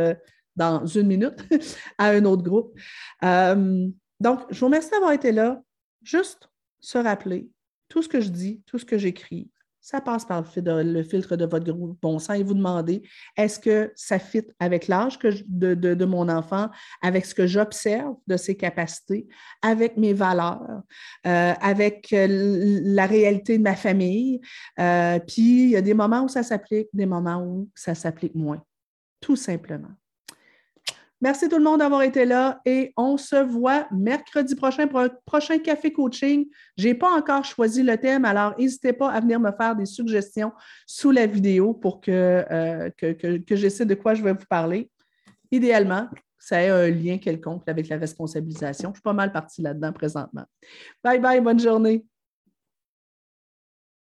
A: dans une minute *laughs* à un autre groupe. donc, je vous remercie d'avoir été là. Juste se rappeler tout ce que je dis, tout ce que j'écris, ça passe par le filtre de votre bon sang et vous demandez est-ce que ça fit avec l'âge de, de, mon enfant, avec ce que j'observe de ses capacités, avec mes valeurs, euh, avec euh, la réalité de ma famille? Euh, puis il y a des moments où ça s'applique, des moments où ça s'applique moins, tout simplement. Merci tout le monde d'avoir été là et on se voit mercredi prochain pour un prochain café coaching. Je n'ai pas encore choisi le thème, alors n'hésitez pas à venir me faire des suggestions sous la vidéo pour que, euh, que, que, je de quoi je vais vous parler. Idéalement, ça ait un lien quelconque avec la responsabilisation. Je suis pas mal partie là-dedans présentement. Bye bye, bonne journée.